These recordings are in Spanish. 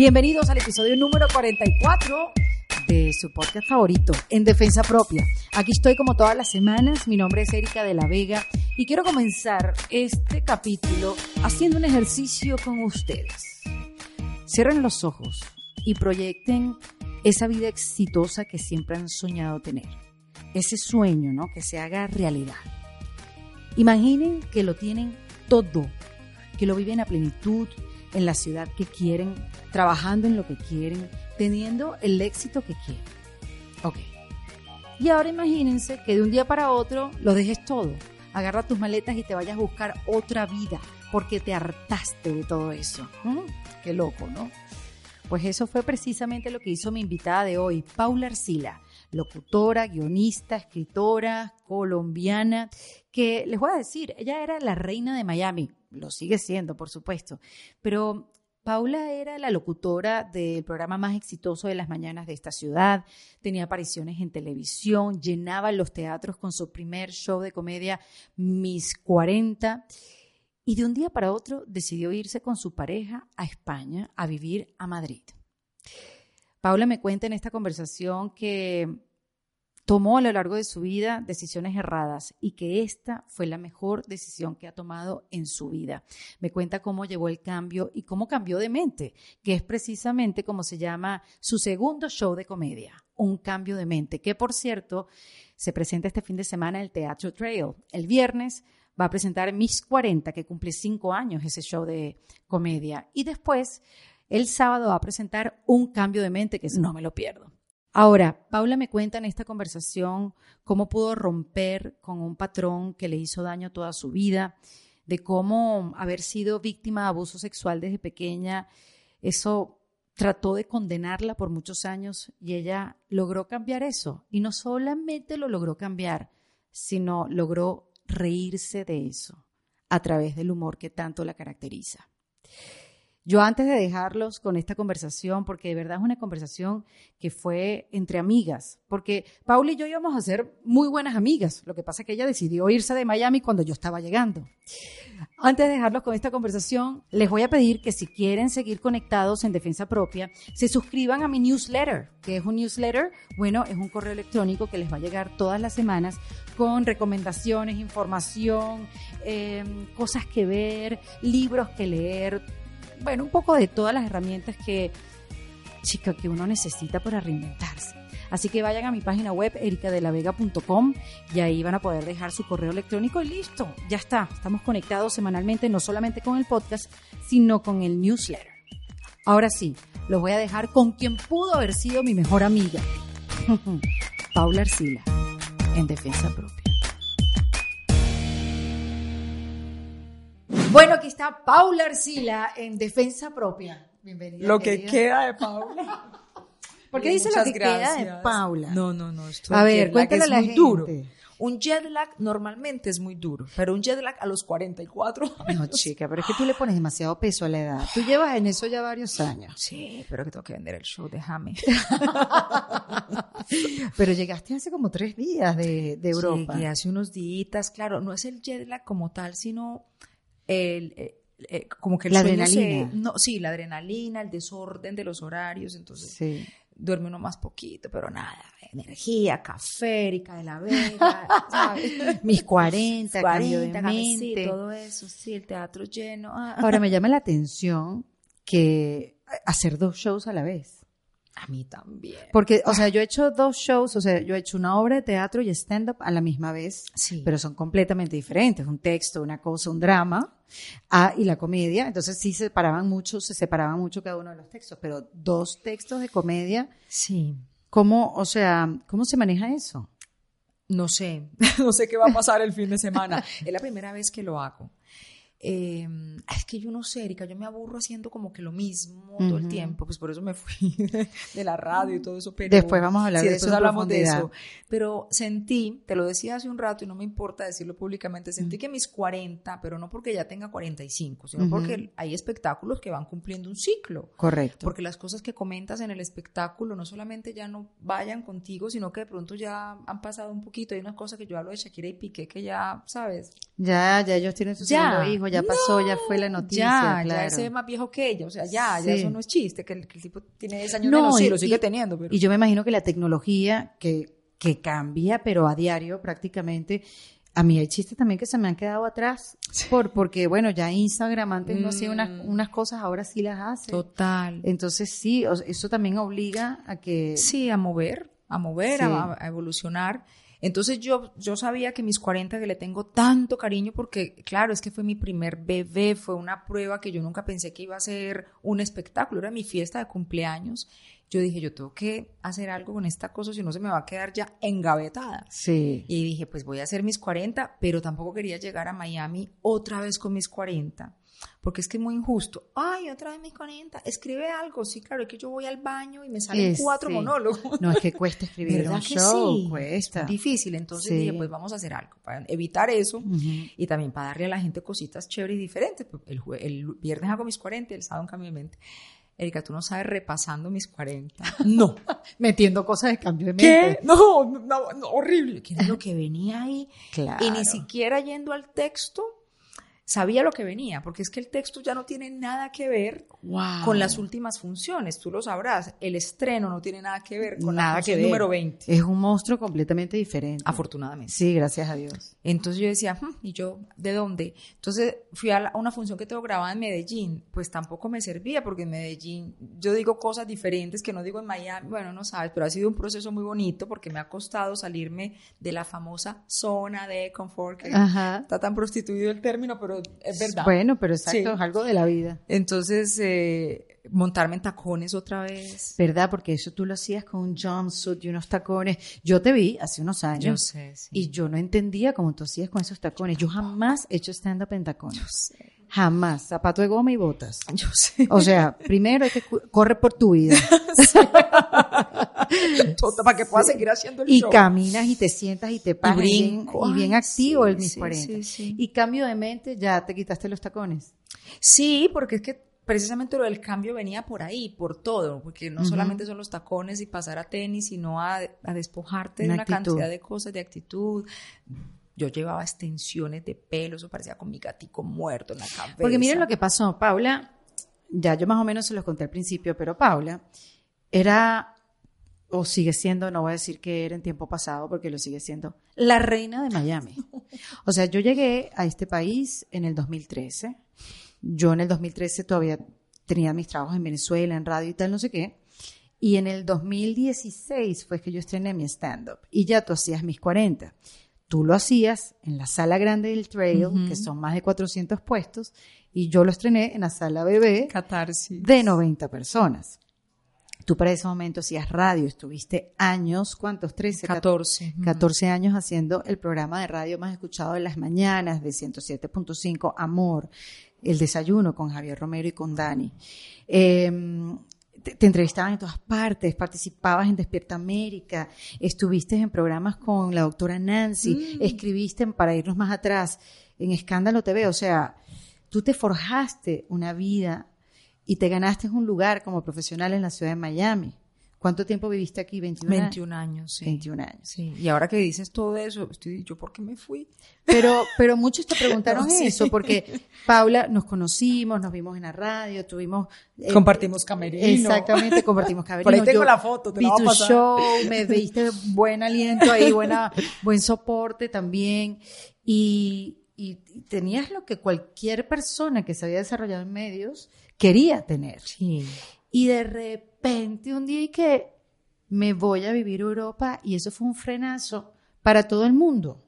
Bienvenidos al episodio número 44 de su podcast favorito, En Defensa Propia. Aquí estoy como todas las semanas, mi nombre es Erika de la Vega y quiero comenzar este capítulo haciendo un ejercicio con ustedes. Cierren los ojos y proyecten esa vida exitosa que siempre han soñado tener. Ese sueño, ¿no? Que se haga realidad. Imaginen que lo tienen todo, que lo viven a plenitud, en la ciudad que quieren, trabajando en lo que quieren, teniendo el éxito que quieren. Ok. Y ahora imagínense que de un día para otro lo dejes todo. Agarra tus maletas y te vayas a buscar otra vida porque te hartaste de todo eso. ¿Mm? Qué loco, ¿no? Pues eso fue precisamente lo que hizo mi invitada de hoy, Paula Arcila, locutora, guionista, escritora, colombiana, que les voy a decir, ella era la reina de Miami, lo sigue siendo, por supuesto, pero Paula era la locutora del programa más exitoso de las mañanas de esta ciudad, tenía apariciones en televisión, llenaba los teatros con su primer show de comedia Mis 40 y de un día para otro decidió irse con su pareja a España a vivir a Madrid. Paula me cuenta en esta conversación que tomó a lo largo de su vida decisiones erradas y que esta fue la mejor decisión que ha tomado en su vida. Me cuenta cómo llevó el cambio y cómo cambió de mente, que es precisamente como se llama su segundo show de comedia, Un cambio de mente, que por cierto se presenta este fin de semana en el Teatro Trail. El viernes va a presentar Miss 40, que cumple cinco años ese show de comedia. Y después, el sábado va a presentar Un cambio de mente, que no me lo pierdo. Ahora, Paula me cuenta en esta conversación cómo pudo romper con un patrón que le hizo daño toda su vida, de cómo haber sido víctima de abuso sexual desde pequeña, eso trató de condenarla por muchos años y ella logró cambiar eso. Y no solamente lo logró cambiar, sino logró reírse de eso a través del humor que tanto la caracteriza. Yo antes de dejarlos con esta conversación, porque de verdad es una conversación que fue entre amigas, porque Paula y yo íbamos a ser muy buenas amigas, lo que pasa es que ella decidió irse de Miami cuando yo estaba llegando. Antes de dejarlos con esta conversación, les voy a pedir que si quieren seguir conectados en defensa propia, se suscriban a mi newsletter, que es un newsletter, bueno, es un correo electrónico que les va a llegar todas las semanas con recomendaciones, información, eh, cosas que ver, libros que leer, bueno, un poco de todas las herramientas que, chica, que uno necesita para reinventarse. Así que vayan a mi página web ericadelavega.com y ahí van a poder dejar su correo electrónico y listo, ya está. Estamos conectados semanalmente no solamente con el podcast, sino con el newsletter. Ahora sí, los voy a dejar con quien pudo haber sido mi mejor amiga, Paula Arcila, en Defensa Propia. Bueno, aquí está Paula Arcila en Defensa Propia. Bienvenida. Lo que queda de Paula. ¿Por qué dice lo que queda de Paula? No, no, no. Esto a ver, cuéntale a la muy gente. duro. Un jet lag normalmente es muy duro, pero un jet lag a los 44 No, chica, pero es que tú le pones demasiado peso a la edad. Tú llevas en eso ya varios años. Sí, pero que tengo que vender el show, déjame. Pero llegaste hace como tres días de, de Europa. Llegué hace unos días, claro, no es el jet lag como tal, sino el, eh, eh, como que el La sueño se- adrenalina. no, sí, la adrenalina, el desorden de los horarios, entonces Sí. duerme uno más poquito, pero nada, energía, café, Erika de la Vega, ¿sabes? Mis 40, cambio de 40, sí, todo eso, sí, el teatro lleno. ah. Ahora me llama la atención que hacer dos shows a la vez. A mí también. Porque, o sea, yo he hecho dos shows, o sea, yo he hecho una obra de teatro y stand-up a la misma vez, Sí. pero son completamente diferentes. Un texto, una cosa, un drama, ah, y la comedia. Entonces sí se separaban mucho, se separaban mucho cada uno de los textos, pero dos textos de comedia, Sí. ¿cómo, o sea, cómo se maneja eso? No sé, no sé qué va a pasar el fin de semana. es la primera vez que lo hago. Eh, es que yo no sé, Erika, yo me aburro haciendo como que lo mismo todo el tiempo, pues por eso me fui de, la radio y todo eso. Pero, Después vamos a hablar sí, de eso hablamos de eso. Pero sentí, te lo decía hace un rato y no me importa decirlo públicamente, sentí que mis 40, pero no porque ya tenga 45, sino Ujú. porque hay espectáculos que van cumpliendo un ciclo. Correcto. Porque las cosas que comentas en el espectáculo no solamente ya no vayan contigo, sino que de pronto ya han pasado un poquito. Hay unas cosas que yo hablo de Shakira y Piqué que ya, ¿sabes? Ya, ya ellos tienen su Ya. segundo hijo, ya pasó, ya fue la noticia. Ya, claro. ya ese es más viejo que ella, o sea, ya, ya eso no es chiste, que el, que el tipo tiene 10 años No, menos, sí, y- lo sigue y- teniendo, pero... Y yo me imagino que la tecnología que, que cambia, pero a diario prácticamente, a mí hay chistes también que se me han quedado atrás, por, porque bueno, ya Instagram antes no hacía unas, Mm. unas cosas, ahora sí las hace. Total. Entonces sí, eso también obliga a que... Sí, a mover, a mover, Sí. a, a evolucionar. Entonces yo, yo sabía que mis 40, que le tengo tanto cariño, porque claro, es que fue mi primer bebé, fue una prueba que yo nunca pensé que iba a ser un espectáculo, era mi fiesta de cumpleaños. Yo dije, yo tengo que hacer algo con esta cosa, si no se me va a quedar ya engavetada. Sí. Y dije, pues voy a hacer mis 40, pero tampoco quería llegar a Miami otra vez con mis 40, porque es que es muy injusto. Ay, otra vez mis 40, escribe algo. Sí, claro, es que yo voy al baño y me salen cuatro sí. monólogos. No, es que cuesta escribir ¿Verdad un show, sí? cuesta. Es difícil, entonces dije, pues vamos a hacer algo para evitar eso Ujú. y también para darle a la gente cositas chéveres y diferentes. Pues, El, el viernes hago mis 40 y el sábado cambio de mente. Erika, tú no sabes repasando mis 40. No. Metiendo cosas de cambio de ¿Qué? mente. No, no, no, horrible. ¿Qué era lo que venía ahí? Claro. Y ni siquiera yendo al texto sabía lo que venía, porque es que el texto ya no tiene nada que ver Wow. con las últimas funciones. Tú lo sabrás, el estreno no tiene nada que ver con Nada la que ver. número 20. Es un monstruo completamente diferente. Afortunadamente. Sí, gracias a Dios. Entonces yo decía, "Hmm, ¿y yo de dónde? Entonces fui a, la- a una función que tengo grabada en Medellín, pues tampoco me servía porque en Medellín yo digo cosas diferentes que no digo en Miami, bueno, no sabes, pero ha sido un proceso muy bonito porque me ha costado salirme de la famosa zona de confort, que Ajá. está tan prostituido el término, pero es verdad. Bueno, pero exacto, Sí. es algo de la vida. Entonces, eh, montarme en tacones otra vez. ¿Verdad? Porque eso tú lo hacías con un jumpsuit y unos tacones. Yo te vi hace unos años. Yo sé, sí. Y yo no entendía cómo tú hacías con esos tacones. Yo jamás he hecho stand-up en tacones. Jamás. Zapato de goma y botas. Yo sé. O sea, primero hay que corre por tu vida. Tota, para que pueda seguir haciendo el Y show. caminas y te sientas y te paras y bien, brinco. y bien activo sí, el mis sí, 40. sí, sí. Y cambio de mente, ya te quitaste los tacones. Sí, porque es que precisamente lo del cambio venía por ahí, por todo, porque no Ujú. solamente son los tacones y pasar a tenis, sino a, a despojarte de Una una actitud. cantidad de cosas, de actitud. Yo llevaba extensiones de pelo, eso parecía con mi gatico muerto en la cabeza. Porque miren lo que pasó, Paula, ya yo más o menos se los conté al principio, pero Paula era, o sigue siendo, no voy a decir que era en tiempo pasado, porque lo sigue siendo, la reina de Miami. O sea, yo llegué a este país en el 2013. Yo en el 2013 todavía tenía mis trabajos en Venezuela, en radio y tal, no sé qué. Y en el 2016 fue que yo estrené mi stand-up. Y ya tú hacías mis 40. Tú lo hacías en la sala grande del Trail, que son más de 400 puestos, y yo lo estrené en la sala bebé Catarsis. de 90 personas. Tú para ese momento hacías radio, estuviste años, ¿cuántos? 13, 14. 14 años haciendo el programa de radio más escuchado de las mañanas de 107.5, Amor, El Desayuno con Javier Romero y con Dani. Eh, te, te entrevistaban en todas partes, participabas en Despierta América, estuviste en programas con la doctora Nancy, escribiste en- para irnos más atrás en Escándalo TV, o sea, tú te forjaste una vida y te ganaste un lugar como profesional en la ciudad de Miami. ¿Cuánto tiempo viviste aquí? 21 años. 21 años, sí. 21 años. Sí, y ahora que dices todo eso, estoy yo por qué me fui. Pero, pero muchos te preguntaron No, sí. eso, porque Paula, nos conocimos, nos vimos en la radio, tuvimos... eh, Compartimos camerino. Exactamente, compartimos camerino. Por ahí tengo Yo la foto, te vi la voy a tu pasar. show, me diste buen aliento ahí, buena, buen soporte también. Y, y tenías lo que cualquier persona que se había desarrollado en medios quería tener. Sí. Y de repente un día y que me voy a vivir a Europa y eso fue un frenazo para todo el mundo.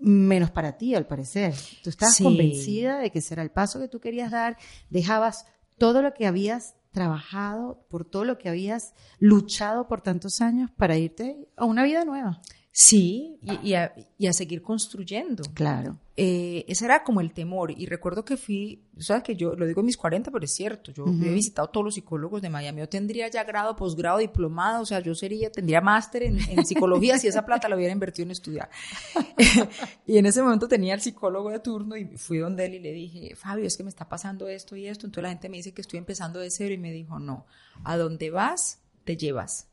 Menos para ti, al parecer. Tú estabas Sí. convencida de que ese era el paso que tú querías dar. Dejabas todo lo que habías trabajado, por todo lo que habías luchado por tantos años para irte a una vida nueva. Sí, y, y a, y a seguir construyendo. Claro. Eh, ese era como el temor. Y recuerdo que fui, sabes que yo lo digo en mis 40, pero es cierto. Yo he visitado todos los psicólogos de Miami. Yo tendría ya grado, posgrado, diplomado. O sea, yo sería, tendría máster en, en psicología si esa plata la hubiera invertido en estudiar. y en ese momento tenía el psicólogo de turno y fui donde él y le dije, Fabio, es que me está pasando esto y esto. Entonces la gente me dice que estoy empezando de cero y me dijo, no, a donde vas, te llevas.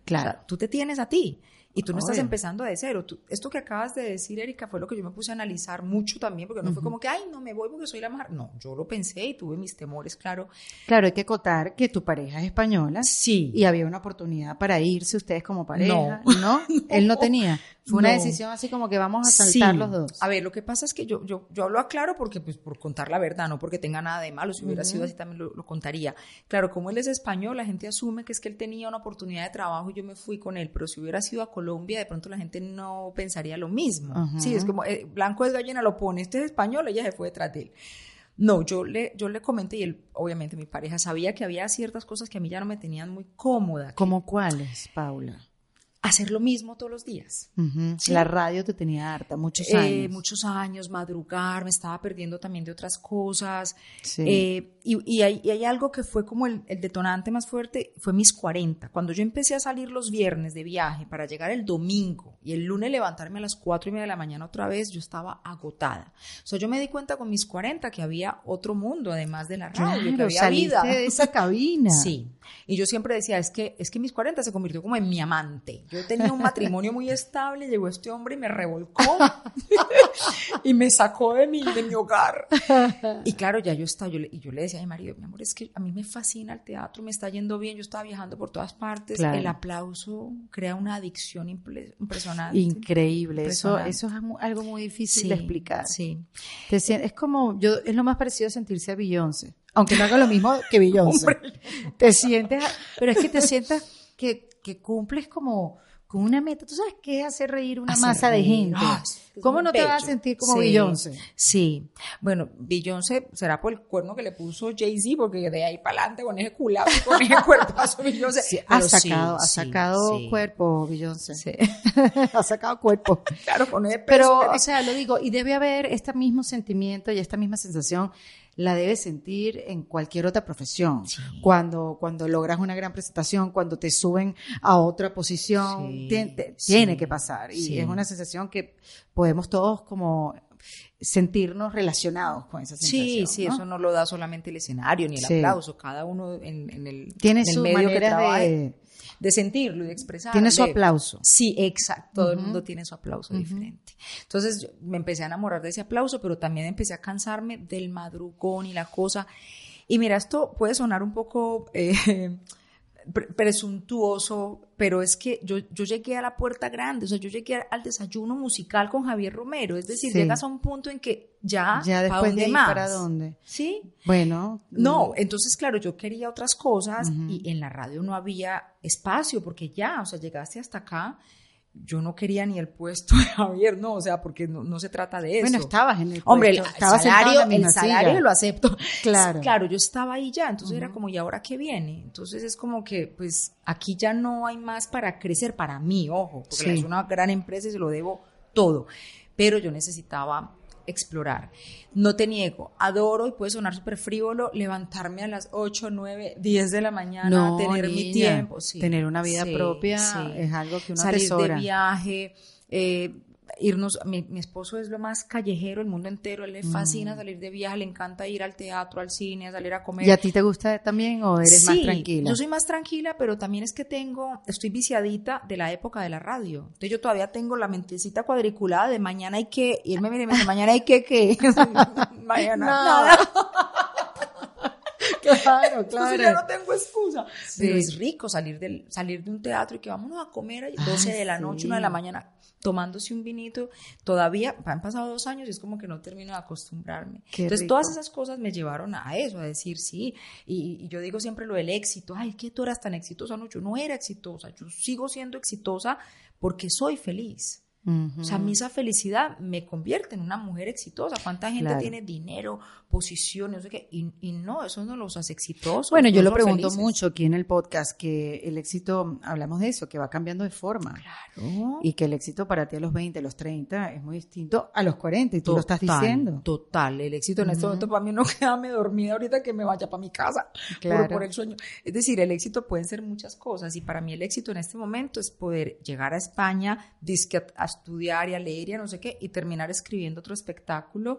O Claro. sea, tú te tienes a ti. Y tú no estás empezando de cero. Tú- esto que acabas de decir, Erika, fue lo que yo me puse a analizar mucho también, porque no fue como que, ay, no me voy porque soy la mejor. No, yo lo pensé y tuve mis temores, claro. Claro, hay que acotar que tu pareja es española Sí. y había una oportunidad para irse ustedes como pareja. No, él no tenía. Fue una No. decisión así como que vamos a saltar Sí. los dos. A ver, lo que pasa es que yo, yo, yo lo aclaro porque, pues, por contar la verdad, no porque tenga nada de malo. Si hubiera sido así, también lo, lo contaría. Claro, como él es español, la gente asume que es que él tenía una oportunidad de trabajo y yo me fui con él. Pero si hubiera sido a Colombia, de pronto la gente no pensaría lo mismo. Sí, es como, eh, Blanco es gallina, lo pone, este es español, ella se fue detrás de él. No, yo le, yo le comenté y él, obviamente mi pareja sabía que había ciertas cosas que a mí ya no me tenían muy cómoda. ¿Cómo cuáles, Paula? Hacer lo mismo todos los días. Ujú. Sí. La radio te tenía harta, muchos Eh, años. muchos años, madrugar, me estaba perdiendo también de otras cosas. Sí. Eh, y, y hay, y hay algo que fue como el, el detonante más fuerte, fue mis 40. Cuando yo empecé a salir los viernes de viaje para llegar el domingo y el lunes levantarme a las 4 y media de la mañana otra vez, yo estaba agotada. O sea, yo me di cuenta con mis 40 que había otro mundo además de la radio, que Claro, había saliste vida. de esa cabina. Sí, y yo siempre decía, es que, es que mis 40 se convirtió como en mi amante. Yo tenía un matrimonio muy estable, llegó este hombre y me revolcó y me sacó de mi, de mi hogar. Y claro, ya yo estaba, yo le, y yo le decía a mi marido, mi amor, es que a mí me fascina el teatro, me está yendo bien, yo estaba viajando por todas partes, Claro. el aplauso crea una adicción imple- impresionante. Increíble. Eso, Impresionante. eso es algo muy difícil Sí, de explicar. Sí. Te es como, yo, es lo más parecido a sentirse a Beyoncé. Aunque no haga lo mismo que Beyoncé. te sientes, pero es que te sientas que, que cumples como con una meta. ¿Tú sabes qué es hacer reír una Hacer masa de gente? Ah, ¿Cómo no te vas a sentir como Sí. Beyoncé? Sí, bueno, Beyoncé será por el cuerno que le puso Jay-Z, porque de ahí para adelante con ese culado y con ese cuerpazo Beyoncé. Sí, ha Pero sí, sacado, ha sacado cuerpo, Beyoncé. Sí. ha sacado cuerpo. Claro, con ese peso Pero, o sea, lo digo, y debe haber este mismo sentimiento y esta misma sensación la debes sentir en cualquier otra profesión. Sí. Cuando, cuando logras una gran presentación, cuando te suben a otra posición, Sí, tien- te- sí, tiene que pasar. Y es una sensación que podemos todos como sentirnos relacionados con esa sensación. Sí, sí, ¿no? eso no lo da solamente el escenario ni el Sí. aplauso, cada uno en, en el, Tiene en el medio que de... de sentirlo y de expresarlo. Tiene su aplauso. Sí, exacto. Todo el mundo tiene su aplauso diferente. Entonces yo me empecé a enamorar de ese aplauso, pero también empecé a cansarme del madrugón y la cosa. Y mira, esto puede sonar un poco eh, presuntuoso, pero es que yo, yo llegué a la puerta grande, o sea, yo llegué al desayuno musical con Javier Romero. Es decir, Sí. llegas a un punto en que ya, Ya ¿pa' después dónde de ahí, más? ¿para dónde? Sí, Bueno. no, entonces, claro, yo quería otras cosas y en la radio no había espacio porque ya, o sea, llegaste hasta acá, yo no quería ni el puesto de Javier, no, o sea, porque no, no se trata de eso. Bueno, estabas en el Hombre, el, puesto, estabas sentado salario, en el salario silla. lo acepto. Claro. Claro, yo estaba ahí ya, entonces era como, ¿y ahora qué viene? Entonces es como que, pues, aquí ya no hay más para crecer para mí, ojo, porque Sí. es una gran empresa y se lo debo todo, pero yo necesitaba explorar. No te niego, adoro y puede sonar súper frívolo levantarme a las 8, 9, 10 de la mañana, No, tener mi niña, tiempo. sí, tener una vida sí, propia sí. es algo que uno Salir atesora. de viaje, eh, irnos, mi, mi esposo es lo más callejero del mundo entero, él le fascina Mm. salir de viaje, le encanta ir al teatro, al cine, a salir a comer. ¿Y a ti te gusta también o eres más tranquila? Yo soy más tranquila, pero también es que tengo, estoy viciadita de la época de la radio. Entonces yo todavía tengo la mentecita cuadriculada de mañana hay que, irme, mire, mire, mañana hay que, que, mañana No. nada. Claro, Entonces ya no tengo excusa. Sí. Pero es rico salir, del, salir de un teatro y que vámonos a comer a 12 Ay, de la noche, sí. 1 de la mañana, tomándose un vinito. Todavía han pasado dos años y es como que no termino de acostumbrarme. Qué Entonces rico. todas esas cosas me llevaron a eso, a decir sí. Y, y yo digo siempre lo del éxito. Ay, que tú eras tan exitosa. No, yo no era exitosa. Yo sigo siendo exitosa porque soy feliz. Ujú. O sea, a mí esa felicidad me convierte en una mujer exitosa. ¿Cuánta gente Claro. tiene dinero, posiciones, no sé qué? Y, y no, eso no los hace exitosos. Bueno, yo lo pregunto felices. mucho aquí en el podcast, que el éxito, hablamos de eso, que va cambiando de forma. Claro. Y que el éxito para ti a los 20, a los 30 es muy distinto a los 40, y tú lo estás Total, diciendo. Total, el éxito en este Ujú. momento para mí no quedarme dormida ahorita que me vaya para mi casa por- Claro. por, el sueño. Es decir, el éxito pueden ser muchas cosas y para mí el éxito en este momento es poder llegar a España, dizque a, a estudiar y a leer y a no sé qué y terminar escribiendo otro espectáculo.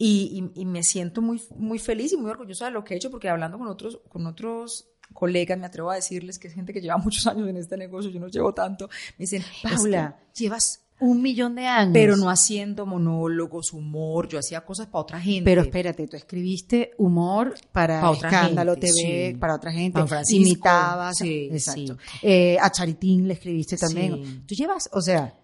Y, y- y me siento muy, muy feliz y muy orgullosa de lo que he hecho porque hablando con otros, con otros colegas, me atrevo a decirles que es gente que lleva muchos años en este negocio, yo no llevo tanto, me dicen, Paula, llevas un millón de años. Pero no haciendo monólogos, humor, yo hacía cosas para otra gente. Pero espérate, tú escribiste humor para, otra Escándalo gente, TV, sí. para otra gente, Francisco, imitabas, sí, exacto. sí. Eh, a Charitín le escribiste también. Tú llevas, o sea,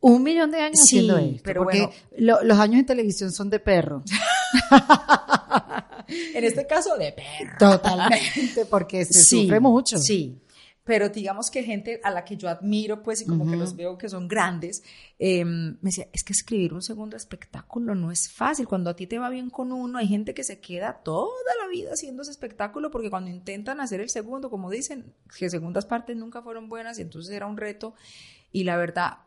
un millón de años Sí, haciendo esto, pero porque bueno. lo- los años en televisión son de perro. en este caso de perro. Totalmente, porque se Sí, sufre mucho. Sí. Pero digamos que gente a la que yo admiro, pues, y como que los veo que son grandes, eh, me decía, es que escribir un segundo espectáculo no es fácil. Cuando a ti te va bien con uno, hay gente que se queda toda la vida haciendo ese espectáculo porque cuando intentan hacer el segundo, como dicen, que segundas partes nunca fueron buenas y entonces era un reto. Y la verdad,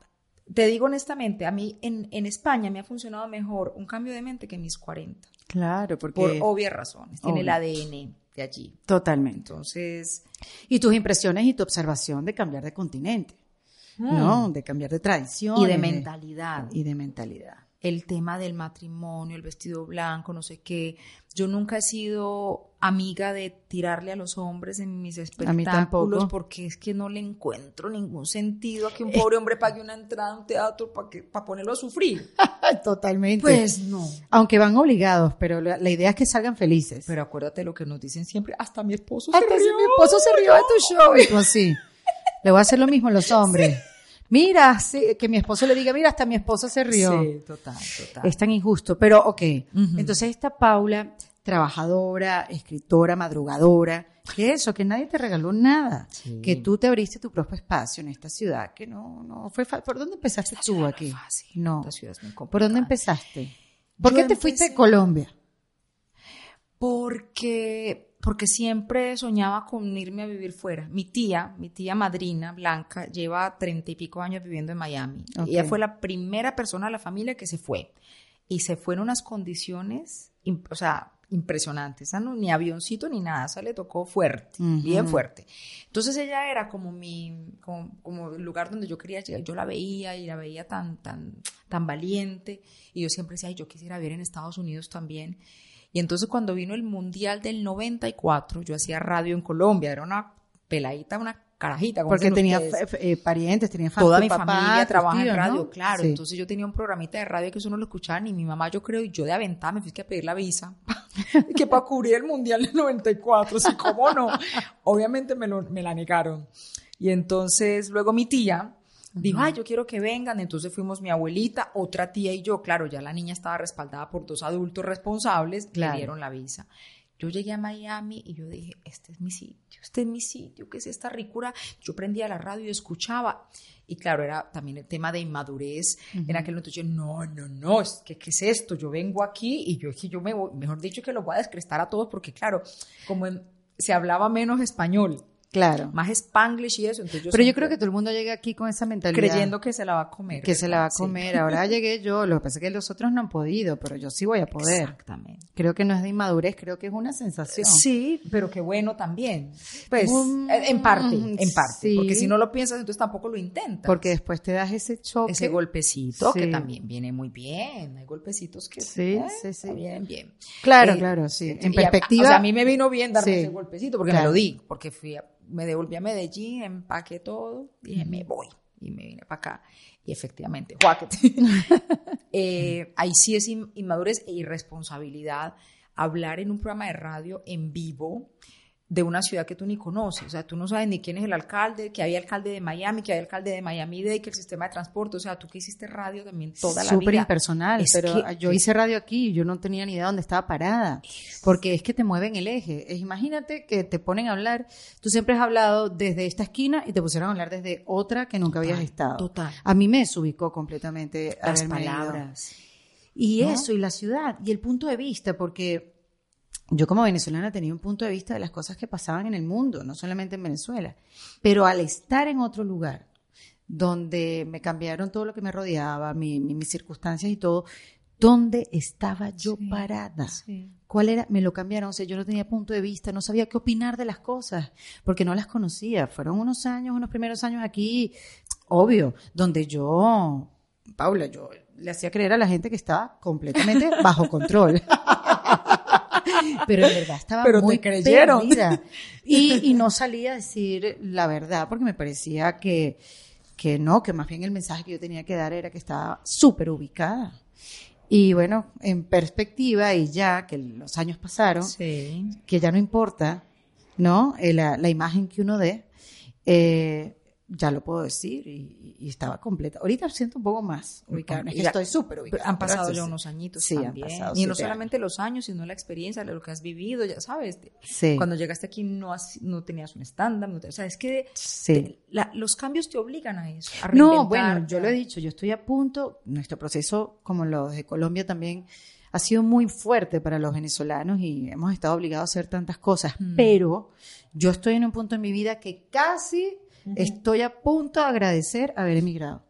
te digo honestamente, a mí en, en España me ha funcionado mejor un cambio de mente que mis 40, Claro, porque por obvias razones. Tiene el. ADN de allí. totalmente. Entonces, Y tus impresiones y tu observación de cambiar de continente, ¿no? De cambiar de tradición. Mm. y de mentalidad. Y de mentalidad. el tema del matrimonio, el vestido blanco, no sé qué. Yo nunca he sido amiga de tirarle a los hombres en mis espectáculos porque es que no le encuentro ningún sentido a que un pobre hombre pague una entrada a un teatro para para ponerlo a sufrir. Totalmente. Pues no. Aunque van obligados, pero la, la idea es que salgan felices. Pero acuérdate lo que nos dicen siempre, hasta mi esposo Hasta se si rió. mi esposo se rió de tu show. Y tú así. Le voy a hacer lo mismo a los hombres. Mira, sí, que mi esposo le diga, mira, hasta mi esposo se rió. Sí, total, total. Es tan injusto. Pero, ok. Entonces, esta Paula, trabajadora, escritora, madrugadora, que eso, que nadie te regaló nada. Sí. Que tú te abriste tu propio espacio en esta ciudad, que no, no fue fácil. ¿Por dónde empezaste tú aquí? no fácil. No. Esta ciudad es muy ¿Por dónde empezaste? ¿Por Yo qué te fuiste de Colombia? Porque, porque siempre soñaba con irme a vivir fuera. Mi tía, mi tía madrina, Blanca, lleva treinta y pico años viviendo en Miami. Ok. Ella fue la primera persona de la familia que se fue. Y se fue en unas condiciones, o sea, impresionantes. Esa no- ni avioncito ni nada, esa le tocó fuerte, bien fuerte. Entonces ella era como mi, como, como el lugar donde yo quería llegar. Yo la veía y la veía tan, tan, tan valiente. Y yo siempre decía, ay, yo quisiera ver en Estados Unidos también. Y entonces cuando vino el Mundial del 94, yo hacía radio en Colombia, era una peladita, una carajita. como Porque tenía eh, parientes, tenía fa- Toda mi papá, familia trabaja en radio, ¿no? claro. Sí. Entonces yo tenía un programita de radio que eso no lo escuchaban ni mi mamá, yo creo, y yo de aventada me fui a pedir la visa, que para cubrir el Mundial del 94, sí, cómo no. Obviamente me, lo- me la negaron. Y entonces luego mi tía dijo, ay, yo quiero que vengan. Entonces fuimos mi abuelita, otra tía y yo. Claro, ya la niña estaba respaldada por dos adultos responsables, Claro. le dieron la visa. Yo llegué a Miami y yo dije, este es mi sitio, este es mi sitio, ¿qué es esta ricura? Yo prendía la radio y escuchaba. Y claro, era también el tema de inmadurez. En aquel momento yo, no, no, no, que, ¿qué es esto? Yo vengo aquí y yo es que yo me voy, mejor dicho, que los voy a descrestar a todos porque claro, como en- se hablaba menos español, Claro. más spanglish y eso. Entonces yo Pero yo creo que todo el mundo llega aquí con esa mentalidad. creyendo que se la va a comer. que se la va a comer. Ahora llegué yo, lo que pasa es que los otros no han podido, pero yo sí voy a poder. Exactamente. Creo que no es de inmadurez, creo que es una sensación. Sí, pero qué bueno también. Pues, Mm, en parte, en parte. sí. Porque si no lo piensas, entonces tampoco lo intentas. Porque después te das ese choque. ese golpecito que Sí. también viene muy bien. Hay golpecitos que Sí, eh, sí, sí. vienen bien. Claro, Eh, claro, sí. En a- perspectiva. o sea, a mí me vino bien darme ese golpecito porque Claro. me lo di. Porque fui a- me devolví a Medellín, empaqué todo, dije, me voy. Y me vine para acá. Y efectivamente, juáquete. Eh, ahí sí es in- inmadurez e irresponsabilidad hablar en un programa de radio en vivo de una ciudad que tú ni conoces. O sea, tú no sabes ni quién es el alcalde, que había alcalde de Miami, que había alcalde de Miami-Dade, que el sistema de transporte. O sea, tú que hiciste radio también toda la vida. Súper impersonal, Es pero que- yo hice radio aquí y yo no tenía ni idea dónde estaba parada, porque es que te mueven el eje. Imagínate que te ponen a hablar, tú siempre has hablado desde esta esquina y te pusieron a hablar desde otra que nunca habías estado. total. A mí me desubicó completamente Las ido. palabras. Y ¿no? eso, y la ciudad, y el punto de vista, porque yo como venezolana tenía un punto de vista de las cosas que pasaban en el mundo, no solamente en Venezuela, pero al estar en otro lugar, donde me cambiaron todo lo que me rodeaba, mi- mi- mis circunstancias y todo, ¿dónde estaba yo Sí, parada? sí. ¿Cuál era? Me lo cambiaron, o sea, yo no tenía punto de vista, no sabía qué opinar de las cosas, porque no las conocía. Fueron unos años, unos primeros años aquí, obvio, donde yo, Paula, yo le hacía creer a la gente que estaba completamente bajo control. Pero en verdad estaba Pero muy creyeron. perdida. Y, y no salía a decir la verdad porque me parecía que, que no, que más bien el mensaje que yo tenía que dar era que estaba súper ubicada. Y bueno, en perspectiva y ya que los años pasaron, Sí. que ya no importa, ¿no? Eh, la, la imagen que uno dé, eh, ya lo puedo decir y, y estaba completa. Ahorita siento un poco más ubicada, es que estoy súper ubicada. Han pasado ya unos añitos Sí, han también. pasado y no solamente los años, sino la experiencia, lo que has vivido, ya sabes. Sí, Cuando llegaste aquí no, has- no tenías un estándar, no te- o sea, es que sí. te- la- los cambios te obligan a eso. a No, bueno, yo lo he dicho, yo estoy a punto, nuestro proceso, como lo de Colombia también, ha sido muy fuerte para los venezolanos y hemos estado obligados a hacer tantas cosas, Mm. pero yo estoy en un punto en mi vida que casi estoy a punto de agradecer haber emigrado.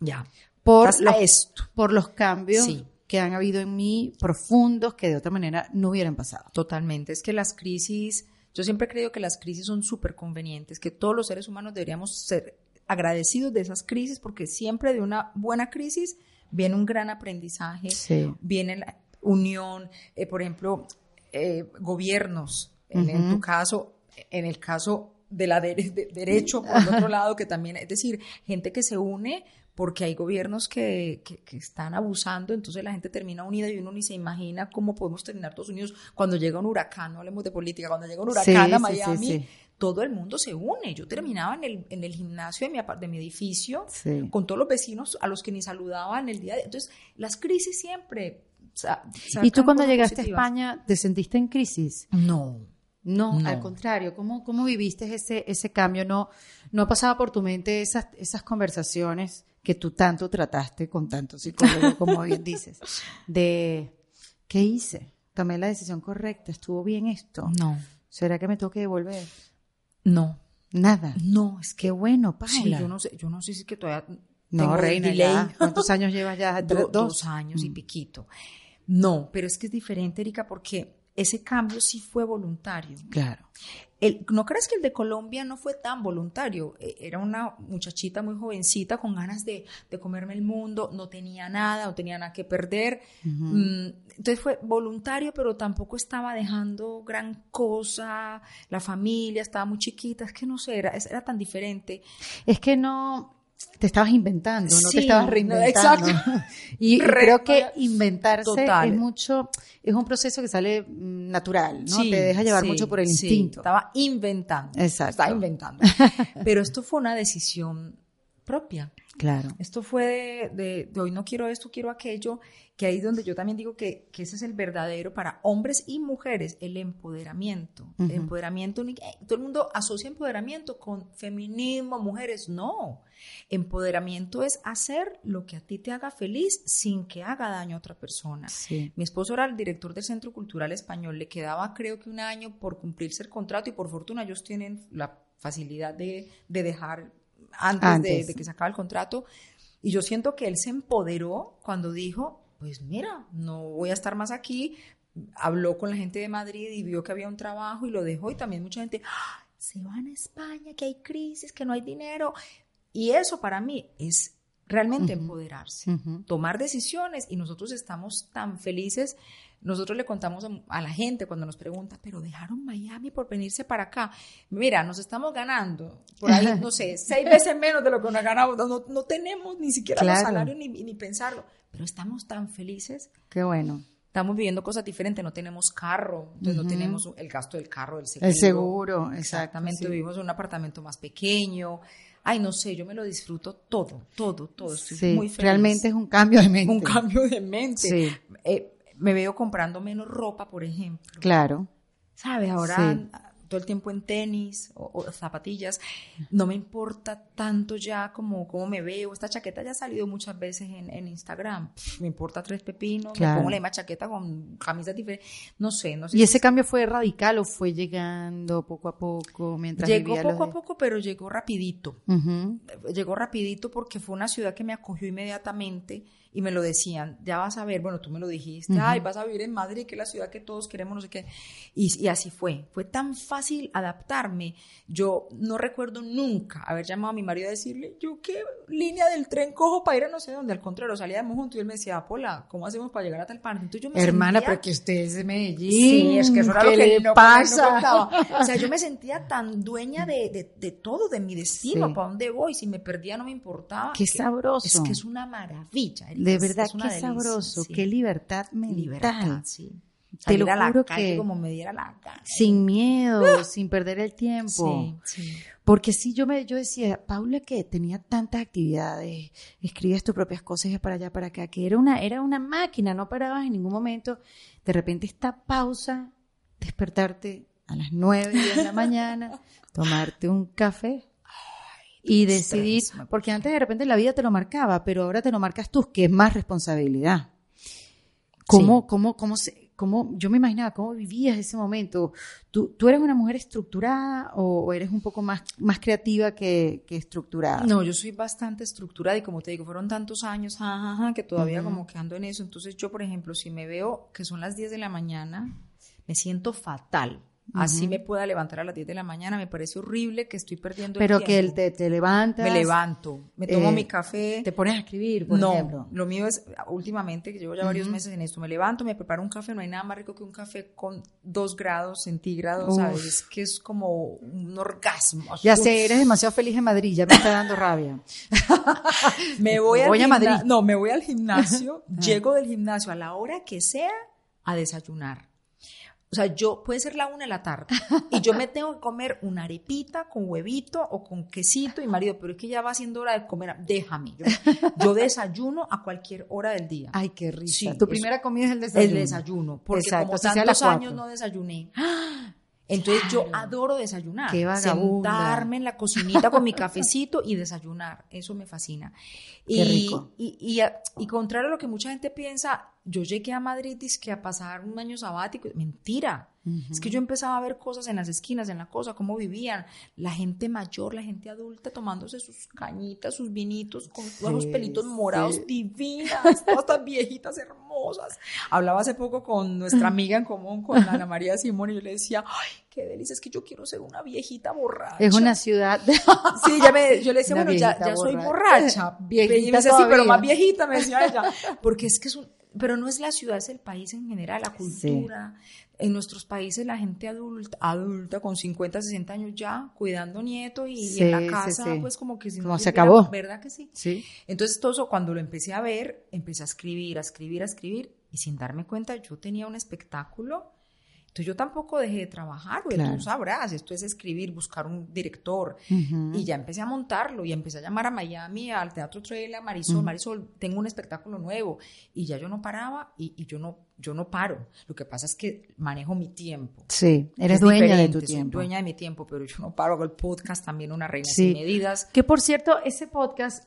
Ya. Por los, esto. por los cambios Sí. que han habido en mí profundos que de otra manera no hubieran pasado. Totalmente. Es que las crisis, yo siempre creo que las crisis son súper convenientes, que todos los seres humanos deberíamos ser agradecidos de esas crisis, porque siempre de una buena crisis viene un gran aprendizaje, Sí. viene la unión, eh, por ejemplo, eh, gobiernos, en, en tu caso, en el caso de la de- de- derecho, por el otro lado, que también, es decir, gente que se une porque hay gobiernos que, que, que están abusando, entonces la gente termina unida y uno ni se imagina cómo podemos terminar todos unidos cuando llega un huracán, no hablemos de política, cuando llega un huracán Sí, a sí, Miami, sí. todo el mundo se une. Yo terminaba en el, en el gimnasio de mi, de mi edificio con todos los vecinos a los que ni saludaban el día de... Entonces, las crisis siempre... ¿Y tú cuando llegaste a. España te sentiste en crisis? No. No, No. al contrario, ¿cómo, cómo viviste ese, ese cambio? No, no pasaba por tu mente esas, esas conversaciones que tú tanto trataste con tanto psicólogo, como bien dices, de ¿qué hice? Tomé la decisión correcta, estuvo bien esto. No. ¿Será que me tengo que devolver? No. Nada. No, es que... Qué bueno, Paula. Sí, yo no sé, yo no sé si es que todavía No, tengo el reina, delay. ya. ¿Cuántos años llevas ya? Do- ¿Tres- dos años y Mm. piquito. No, pero es que es diferente, Erika, porque ese cambio sí fue voluntario. Claro. El- ¿No crees que el de Colombia no fue tan voluntario? Eh, Era una muchachita muy jovencita con ganas de, de comerme el mundo, no tenía nada, no tenía nada que perder. Mm, Entonces fue voluntario, pero tampoco estaba dejando gran cosa. La familia estaba muy chiquita, es que no sé, era, era tan diferente. Es que no te estabas inventando, no Sí, te estabas reinventando. exacto. Y, y Re- creo que inventarse Total. es mucho, es un proceso que sale mm, natural, ¿no? Sí, te deja llevar sí, mucho por el instinto. Estaba inventando. Exacto. Estaba inventando. Pero esto fue una decisión propia. Claro. Esto fue de, de- de hoy no quiero esto, quiero aquello, que ahí es donde yo también digo que, que ese es el verdadero para hombres y mujeres, el empoderamiento. El Ujú. empoderamiento, ni- eh, todo el mundo asocia empoderamiento con feminismo, mujeres, no. Empoderamiento es hacer lo que a ti te haga feliz sin que haga daño a otra persona. Sí. Mi esposo era el director del Centro Cultural Español, le quedaba creo que un año por cumplirse el contrato y por fortuna ellos tienen la facilidad de, de dejar antes, De, Antes. de que se acabe el contrato. Y yo siento que él se empoderó cuando dijo, pues mira, no voy a estar más aquí. Habló con la gente de Madrid y vio que había un trabajo y lo dejó y también mucha gente, "Ah, se van a España, que hay crisis, que no hay dinero. Y eso para mí es realmente empoderarse Ujú. tomar decisiones y nosotros estamos tan felices. Nosotros le contamos a, la gente cuando nos pregunta, pero dejaron Miami por venirse para acá. Mira, nos estamos ganando por ahí, no sé, seis veces menos de lo que nos ganamos. No, no tenemos ni siquiera los Claro. salarios ni, ni pensarlo, pero estamos tan felices. Qué bueno. Estamos viviendo cosas diferentes, no tenemos carro, entonces no Ujú. tenemos el gasto del carro, del seguro. El seguro, exacto, Exactamente, sí. vivimos en un apartamento más pequeño. Ay, no sé, yo me lo disfruto todo, todo, todo. Estoy Sí, muy feliz realmente es un cambio de mente. un cambio de mente. Sí. Eh, me veo comprando menos ropa, por ejemplo. Claro. ¿Sabes? Ahora Sí. todo el tiempo en tenis o, o zapatillas. No me importa tanto ya como, como me veo. Esta chaqueta ya ha salido muchas veces en, en Instagram. Pff, me importa tres pepinos. Claro. Me pongo la misma chaqueta con camisas diferentes. No sé, no sé. ¿Y si ese cambio fue radical o fue llegando poco a poco mientras Llegó los poco a poco, pero llegó rapidito. Llegó rapidito porque fue una ciudad que me acogió inmediatamente y me lo decían, ya vas a ver, bueno, tú me lo dijiste, ay, vas a vivir en Madrid, que es la ciudad que todos queremos, no sé qué. Y, y, así fue, fue tan fácil adaptarme. Yo no recuerdo nunca haber llamado a mi marido a decirle, yo qué línea del tren cojo para ir a no sé dónde, al contrario, salíamos juntos y él me decía, Pola, ¿cómo hacemos para llegar a tal parte? Entonces yo me Hermana, sentía... pero que usted es de Medellín. Sí, es que eso era lo que le no, pasa? no o sea, yo me sentía tan dueña de, de, de todo, de mi destino, Sí. para dónde voy, si me perdía no me importaba. Qué Que- sabroso. Es que es una maravilla. Erika, De verdad, qué delicia, sabroso, sí. qué libertad mental. libertad, sí. Te lo la juro calle que como me diera la gana. sin miedo, sin perder el tiempo. Sí, sí. Porque sí, yo me yo decía, Paula que tenía tantas actividades, escribías tus propias cosas y para allá, para acá, que era una, era una máquina, no parabas en ningún momento. De repente esta pausa, despertarte a las nueve diez de la mañana, tomarte un café y decidir, porque antes de repente la vida te lo marcaba, pero ahora te lo marcas tú, que es más responsabilidad. ¿Cómo, Sí. cómo, cómo, se- cómo, yo me imaginaba cómo vivías ese momento? ¿Tú, tú eres una mujer estructurada o, o eres un poco más, más creativa que, que estructurada? No, yo soy bastante estructurada y como te digo, fueron tantos años ja, ja, ja, que todavía Ujú. como que ando en eso. Entonces yo, por ejemplo, si me veo que son las 10 de la mañana, me siento fatal. Así me pueda levantar a las 10 de la mañana, me parece horrible que estoy perdiendo Pero el que tiempo. el te, te levantas, Me levanto, me tomo eh, mi café. te pones a escribir, por no, ejemplo. lo mío es, últimamente, que llevo ya varios meses en esto, me levanto, me preparo un café, no hay nada más rico que un café con dos grados centígrados, Uf. ¿sabes? Es que es como un orgasmo. Ya Uf. sé, eres demasiado feliz en Madrid, ya me está dando rabia. Me voy, al Voy a Madrid. No, me voy al gimnasio, llego del gimnasio a la hora que sea a desayunar. O sea, yo puede ser la una de la tarde y yo me tengo que comer una arepita con huevito o con quesito y marido, pero es que ya va siendo hora de comer, déjame. Yo, yo desayuno a cualquier hora del día. Ay, qué. Sí, tu eso- primera comida es el desayuno. El desayuno, porque Exacto, como tantos años no desayuné. Entonces yo adoro desayunar. Qué. Sentarme en la cocinita con mi cafecito y desayunar. Eso me fascina. Qué y, rico. Y, y, y contrario a lo que mucha gente piensa, yo llegué a Madrid que a pasar un año sabático. Mentira. Es que yo empezaba a ver cosas en las esquinas, en la cosa, cómo vivían. La gente mayor, la gente adulta tomándose sus cañitas, sus vinitos, con todos los Sí, pelitos morados sí. divinas, todas estas viejitas hermosas. Hablaba hace poco con nuestra amiga en común, con Ana María Simón, y yo le decía, ay, qué delicia, es que yo quiero ser una viejita borracha. Es una ciudad. de- Sí, ya me, yo le decía, Una bueno, ya, ya soy borracha. Viejita y me decía, sí, pero más viejita, me decía ella. Porque es que es un, pero no es la ciudad, es el país en general, la Sí. cultura. En nuestros países la gente adulta, adulta con 50, 60 años ya, cuidando nietos y, en la casa, sí. pues como que si no se acabó. ¿Verdad que sí? Sí. Entonces todo eso cuando lo empecé a ver, empecé a escribir, a escribir, a escribir y sin darme cuenta yo tenía un espectáculo. Entonces yo tampoco dejé de trabajar, porque Claro. tú sabrás, esto es escribir, buscar un director. Y ya empecé a montarlo y empecé a llamar a Miami, al Teatro Trail, a Marisol. Marisol, tengo un espectáculo nuevo. Y ya yo no paraba y, y yo, no, yo no paro. Lo que pasa es que manejo mi tiempo. Sí, eres Es dueña de tu soy tiempo. dueña de mi tiempo, pero yo no paro. Hago el podcast también, una reina Sí. sin medidas. Que por cierto, ese podcast,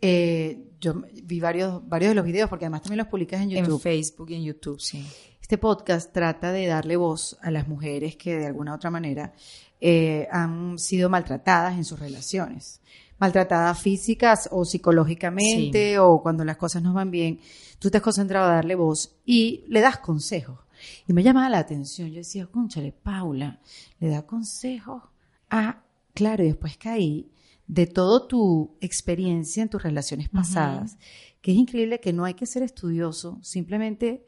eh, yo vi varios, varios de los videos, porque además también los publicas en En YouTube. Facebook y en YouTube, sí. Este podcast trata de darle voz a las mujeres que de alguna u otra manera eh, han sido maltratadas en sus relaciones. Maltratadas físicas o psicológicamente o cuando las cosas no van bien. Tú te has concentrado a darle voz y le das consejos. Y me llamaba la atención. Yo decía, conchale, Paula, le da consejos a... Claro, y después caí de toda tu experiencia en tus relaciones pasadas, que es increíble que no hay que ser estudioso, simplemente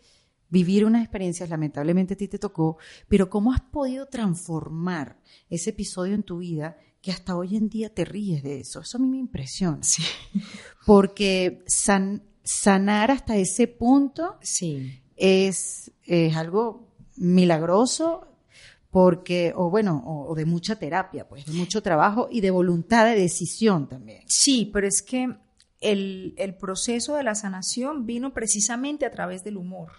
vivir unas experiencias, lamentablemente a ti te tocó, pero cómo has podido transformar ese episodio en tu vida que hasta hoy en día te ríes de eso. Eso a mí me impresiona. Sí. Porque san- sanar hasta ese punto Sí. es, es algo milagroso porque, o bueno, o, o de mucha terapia, pues, de mucho trabajo y de voluntad de decisión también. Sí, pero es que el, el proceso de la sanación vino precisamente a través del humor.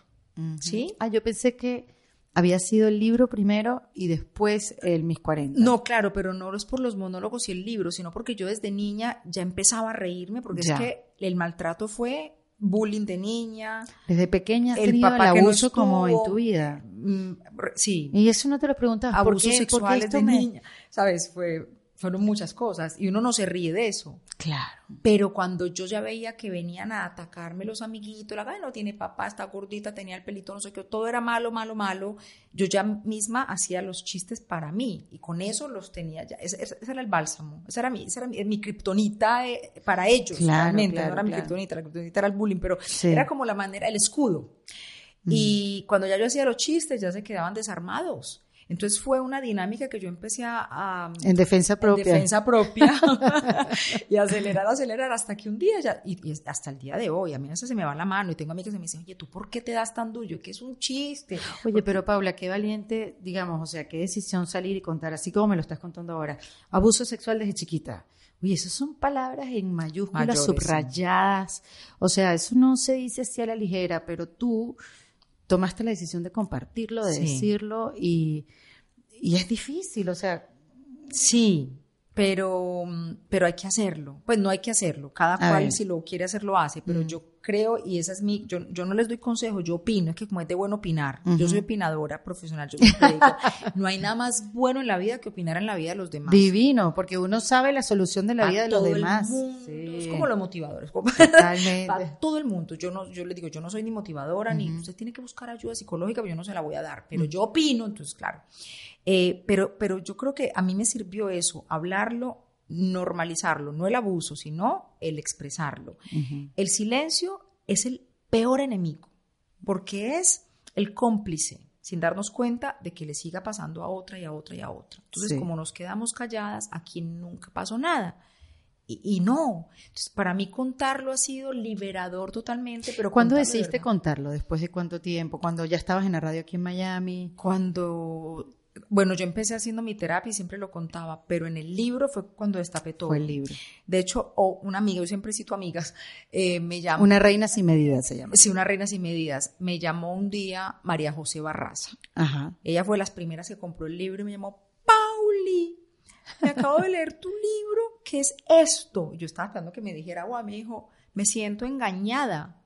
¿Sí? Ah, yo pensé que había sido el libro primero y después el Mis 40. No, claro, pero no es por los monólogos y el libro, sino porque yo desde niña ya empezaba a reírme, porque Ya. es que el maltrato fue bullying de niña. Desde pequeña has El tenido el papá no abuso como en tu vida. mm, sí, Y eso no te lo preguntabas. ¿por abusos qué? Porque sexuales esto de me- niña. ¿Sabes? Fue, fueron muchas cosas y uno no se ríe de eso. Claro. Pero cuando yo ya veía que venían a atacarme los amiguitos, la no tiene papá, está gordita, tenía el pelito, no sé qué, todo era malo, malo, malo, yo ya misma hacía los chistes para mí y con eso los tenía ya. Ese, ese era el bálsamo, esa era mi, esa era mi, mi kriptonita eh, para ellos, Claro, realmente. claro, no era mi kriptonita, la kriptonita era el bullying, pero Sí. era como la manera, el escudo. Y cuando ya yo hacía los chistes, ya se quedaban desarmados. Entonces fue una dinámica que yo empecé a, a- En defensa propia. en defensa propia y acelerar, acelerar hasta que un día ya, y, y hasta el día de hoy, a mí veces se me va la mano y tengo amigas que me dicen, oye, ¿tú por qué te das tan duro? Que es un chiste. Oye, pero Paula, qué valiente, digamos, o sea, qué decisión salir y contar, así como me lo estás contando ahora. Abuso sexual desde chiquita. Oye, esas son palabras en mayúsculas, Mayores, sí. subrayadas. O sea, eso no se dice así a la ligera, pero tú tomaste la decisión de compartirlo, de Sí. decirlo y, y es difícil, o sea, Sí, pero, pero hay que hacerlo. Pues no hay que hacerlo. Cada cual ver. si lo quiere hacer lo hace. Pero yo creo, y esa es mi, yo, yo no les doy consejo, yo opino, es que como es de bueno opinar, yo soy opinadora profesional, yo digo, no hay nada más bueno en la vida que opinar en la vida de los demás. divino, porque uno sabe la solución de la vida de los demás. mundo. Sí. Es como los motivadores. como- Totalmente. Para todo el mundo. Yo no, yo les digo, yo no soy ni motivadora, ni usted tiene que buscar ayuda psicológica, pero yo no se la voy a dar. Pero yo opino, entonces, claro. Eh, pero, pero yo creo que a mí me sirvió eso, hablarlo, normalizarlo, no el abuso, sino el expresarlo. El silencio es el peor enemigo, porque es el cómplice, sin darnos cuenta de que le siga pasando a otra y a otra y a otra. Entonces, Sí. como nos quedamos calladas, aquí nunca pasó nada. Y, y no. Entonces, para mí contarlo ha sido liberador totalmente, pero ¿Cuándo de decidiste contarlo? ¿Después de cuánto tiempo? ¿Cuando ya estabas en la radio aquí en Miami? Cuando, bueno, yo empecé haciendo mi terapia y siempre lo contaba, pero en el libro fue cuando destapé todo. Fue el libro. De hecho, o una amiga, yo siempre cito amigas, eh, me llama. Una reina sin medida se llama. Sí, una reina sin medidas. Me llamó un día María José Barraza. Ajá. Ella fue de las primeras que compró el libro y me llamó, Pauli, me acabo de leer tu libro, ¿qué es esto? Yo estaba esperando que me dijera, guau, me dijo, me siento engañada.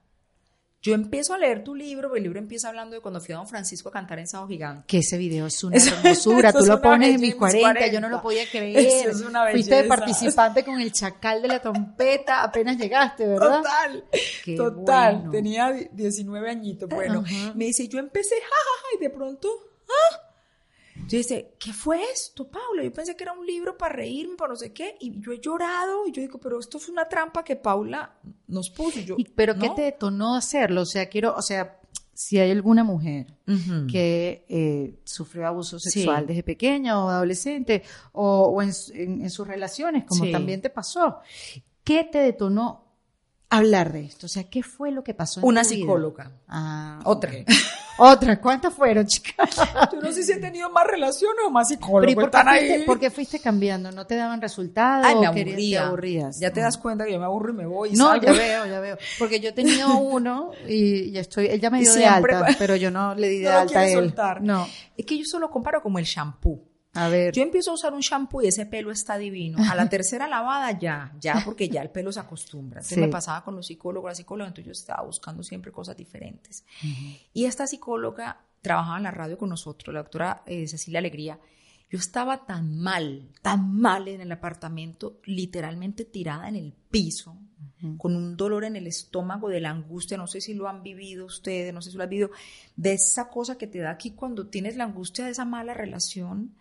Yo empiezo a leer tu libro, el libro empieza hablando de cuando fui a Don Francisco a cantar en Sao Gigante. Que ese video es una hermosura. Tú lo pones en mis mis 40, yo no 40. lo podía creer. Eso es una Fuiste de participante con el chacal de la trompeta apenas llegaste, ¿verdad? Total, Qué total. bueno. Tenía 19 añitos. Bueno, me dice, yo empecé, jajaja, y de pronto, ¡ah! Yo dice, ¿qué fue esto, Paula? Yo pensé que era un libro para reírme, para no sé qué, y yo he llorado, y yo digo, pero esto fue una trampa que Paula nos puso. Y yo, Y- pero ¿qué te detonó hacerlo? O sea, quiero, o sea, si hay alguna mujer que eh, sufrió abuso Sí. sexual desde pequeña o adolescente o, o en, su- en- en sus relaciones, como Sí. también te pasó, ¿qué te detonó hablar de esto? O sea, ¿qué fue lo que pasó? En Una tu vida? psicóloga. Ah, Otra. Otra. ¿Cuántas fueron, chicas? Yo no sé si he tenido más relaciones o más psicólogos. ¿y por qué, fuiste, ahí. por qué fuiste cambiando? ¿No te daban resultados? Ay, me ¿O querías- aburría. Te aburrías. Ya te das cuenta que yo me aburro y me voy. y No, salgo. ya veo, ya veo. Porque yo he tenido uno y ya estoy, él ya me dio de alta, pero yo no le di de No alta a él. soltar. No. Es que yo solo comparo como el shampoo. A ver. Yo empiezo a usar un shampoo y ese pelo está divino. A la tercera lavada ya, ya, porque ya el pelo se acostumbra. Entonces Sí. me pasaba con los psicólogos, la psicóloga, entonces yo estaba buscando siempre cosas diferentes. Y esta psicóloga trabajaba en la radio con nosotros, la doctora eh, Cecilia Alegría. Yo estaba tan mal, tan mal en el apartamento, literalmente tirada en el piso, con un dolor en el estómago de la angustia, no sé si lo han vivido ustedes, no sé si lo han vivido, de esa cosa que te da aquí cuando tienes la angustia de esa mala relación,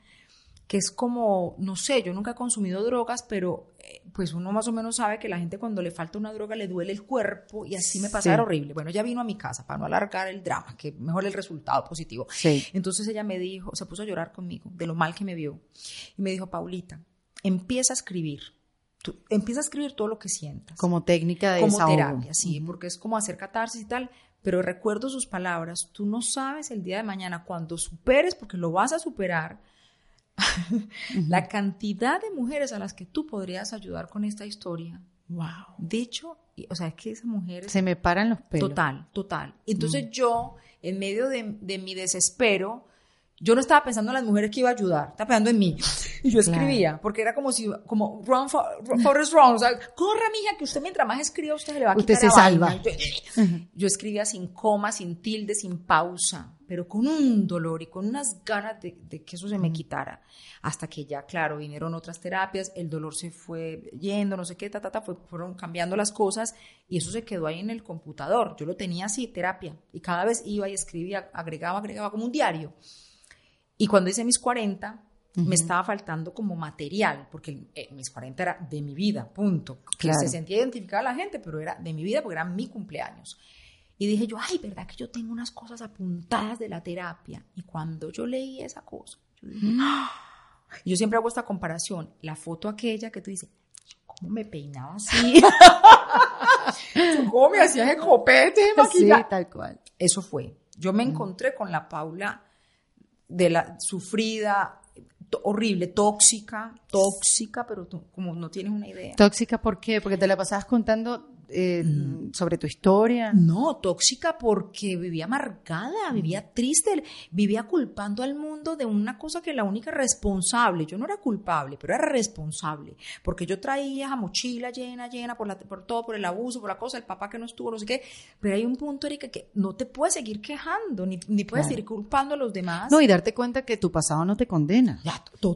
que es como, no sé, yo nunca he consumido drogas, pero eh, pues uno más o menos sabe que la gente cuando le falta una droga le duele el cuerpo y así me pasa, Sí. era horrible. Bueno, ella vino a mi casa para no alargar el drama, que mejor el resultado positivo. Sí. Entonces ella me dijo, se puso a llorar conmigo de lo mal que me vio y me dijo, Paulita, empieza a escribir, Tú, empieza a escribir todo lo que sientas Como técnica de como desahogo. terapia, sí, porque es como hacer catarsis y tal, pero recuerdo sus palabras, tú no sabes el día de mañana cuando superes, porque lo vas a superar, la cantidad de mujeres a las que tú podrías ayudar con esta historia. Wow. Dicho, y- o sea, es que esas mujeres... Se me paran los pelos. Total, total. Entonces yo, en medio de, de mi desespero, yo no estaba pensando en las mujeres que iba a ayudar, estaba pensando en mí. Y yo Claro. escribía, porque era como si, como, run, for, run, Forrest run, o sea, corra, mija, que usted mientras más escriba, usted se le va a Usted quitar se la salva. Yo, yo escribía sin coma, sin tilde, sin pausa. Pero con un dolor y con unas ganas de, que eso se me quitara. Hasta que ya, claro, vinieron otras terapias, el dolor se fue yendo, no sé qué, ta, ta, ta, fueron cambiando las cosas y eso se quedó ahí en el computador. Yo lo tenía así, terapia, y cada vez iba y escribía, agregaba, agregaba como un diario. Y cuando hice mis 40, me estaba faltando como material, porque eh, mis 40 era de mi vida, punto. Que se sentía identificada la gente, pero era de mi vida porque era mi cumpleaños. Y dije yo, ay, ¿verdad que yo tengo unas cosas apuntadas de la terapia? Y cuando yo leí esa cosa, yo dije, ¡Ah! yo siempre hago esta comparación, la foto aquella que tú dices, ¿cómo me peinaba así? ¿Cómo me hacía ese copete Sí, tal cual. Eso fue. Yo me encontré con la Paula de la sufrida, horrible, tóxica, tóxica, pero como no tienes una idea. ¿Tóxica por qué? Porque te la pasabas contando eh, mm. sobre tu historia. No, tóxica porque vivía amargada, vivía triste, vivía culpando al mundo de una cosa que la única responsable, yo no era culpable, pero era responsable, porque yo traía a mochila llena, llena por, la, por todo, por el abuso, por la cosa, el papá que no estuvo, no sé qué, pero hay un punto, Erika, que no te puedes seguir quejando, ni, ni puedes seguir culpando a los demás. No, y darte cuenta que tu pasado no te condena.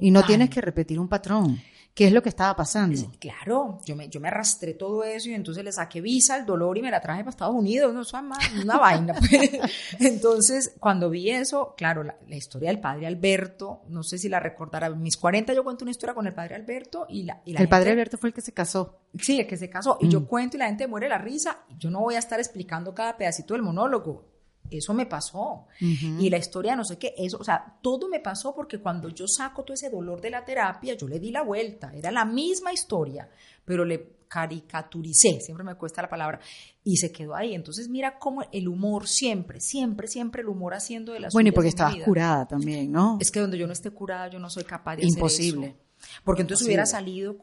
y no tienes que repetir un patrón qué es lo que estaba pasando. Claro, yo me, yo me arrastré todo eso y entonces le saqué visa al dolor y me la traje para Estados Unidos, no, eso una vaina. Pues. Entonces, cuando vi eso, claro, la, historia del padre Alberto, no sé si la recordará, mis 40 yo cuento una historia con el padre Alberto y la... Y el padre Alberto fue el que se casó. Sí, el que se casó. Y yo mm. cuento y la gente muere la risa. Yo no voy a estar explicando cada pedacito del monólogo eso me pasó. Y la historia, no sé qué, eso, o sea, todo me pasó porque cuando yo saco todo ese dolor de la terapia, yo le di la vuelta. Era la misma historia, pero le caricaturicé, siempre me cuesta la palabra, y se quedó ahí. Entonces, mira cómo el humor siempre, siempre, siempre el humor haciendo de las Bueno, y porque estabas curada también, ¿no? Es que donde yo no esté curada, yo no soy capaz de Imposible. hacer eso. Porque entonces hubiera salido,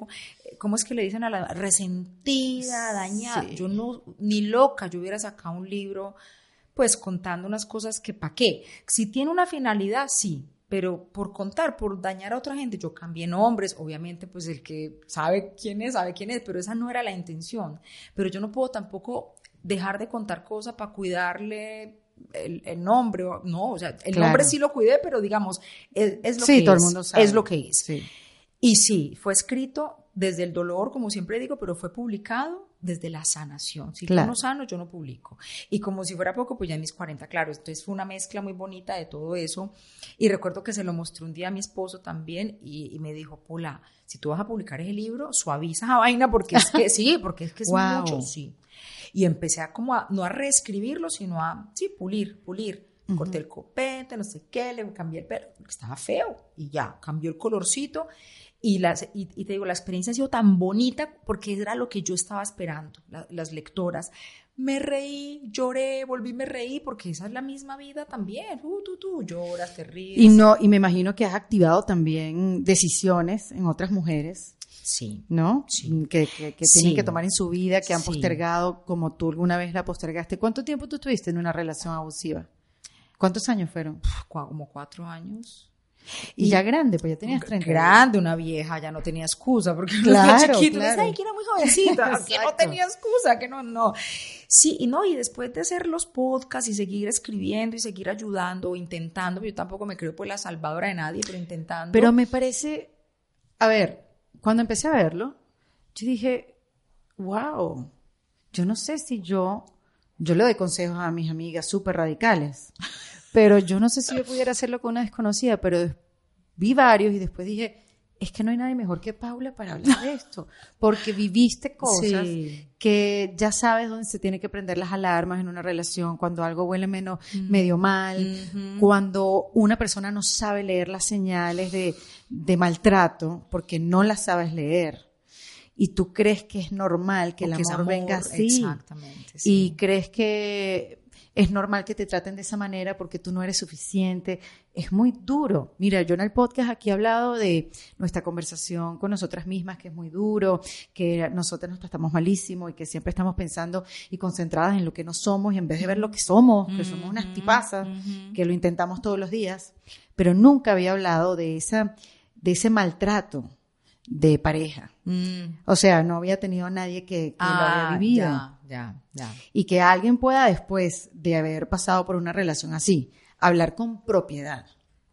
¿cómo es que le dicen a la resentida, dañada? Yo no, ni loca, yo hubiera sacado un libro pues contando unas cosas que para qué. Si tiene una finalidad, sí, pero por contar, por dañar a otra gente, yo cambié nombres, obviamente pues el que sabe quién es, sabe quién es, pero esa no era la intención. Pero yo no puedo tampoco dejar de contar cosas para cuidarle el, nombre, no, o sea, el nombre sí lo cuidé, pero digamos, es, lo que todo el mundo sabe. es lo que es. Y sí, fue escrito desde el dolor, como siempre digo, pero fue publicado desde la sanación. Si yo no sano, yo no publico. Y como si fuera poco, pues ya en mis 40, claro, entonces fue una mezcla muy bonita de todo eso. Y recuerdo que se lo mostré un día a mi esposo también y, me dijo, Pola, si tú vas a publicar ese libro, suaviza esa vaina porque es que sí, porque es que es mucho, sí. Y empecé a como a, no a reescribirlo, sino a, sí, pulir, pulir. Corté el copete, no sé qué, le cambié el pelo, porque estaba feo y ya, cambió el colorcito y, las, y, te digo, la experiencia ha sido tan bonita porque era lo que yo estaba esperando, las lectoras. Me reí, lloré, volví, me reí, porque esa es la misma vida también. Uh, tú, tú, lloras, te ríes. Y, no, y me imagino que has activado también decisiones en otras mujeres. Sí. ¿No? Sí. Que, que, tienen que tomar en su vida, que han postergado como tú alguna vez la postergaste. ¿Cuánto tiempo tú estuviste en una relación abusiva? ¿Cuántos años fueron? Como cuatro años. Y, ya grande, pues ya tenías 30. Grande, una vieja, ya no tenía excusa, porque claro, chiquito, claro. Ay, que era muy jovencita, que no tenía excusa, que no, no. Sí, y no, y después de hacer los podcasts y seguir escribiendo y seguir ayudando, intentando, yo tampoco me creo pues la salvadora de nadie, pero intentando. Pero me parece, a ver, cuando empecé a verlo, yo dije, wow, yo no sé si yo, yo le doy consejos a mis amigas súper radicales. Pero yo no sé si yo pudiera hacerlo con una desconocida, pero vi varios y después dije, es que no hay nadie mejor que Paula para hablar de esto, porque viviste cosas que ya sabes dónde se tiene que prender las alarmas en una relación, cuando algo huele menos, medio mal, cuando una persona no sabe leer las señales de, de, maltrato porque no las sabes leer. Y tú crees que es normal que el amor, venga así. Exactamente. Y crees que es normal que te traten de esa manera porque tú no eres suficiente. Es muy duro. Mira, yo en el podcast aquí he hablado de nuestra conversación con nosotras mismas, que es muy duro, que nosotras nos tratamos malísimo y que siempre estamos pensando y concentradas en lo que no somos y en vez de ver lo que somos, que somos unas tipazas, que lo intentamos todos los días. Pero nunca había hablado de, esa, de ese maltrato de pareja. Mm. O sea, no había tenido nadie que, lo había ah, vivido. Ya, ya, Y que alguien pueda después de haber pasado por una relación así, hablar con propiedad.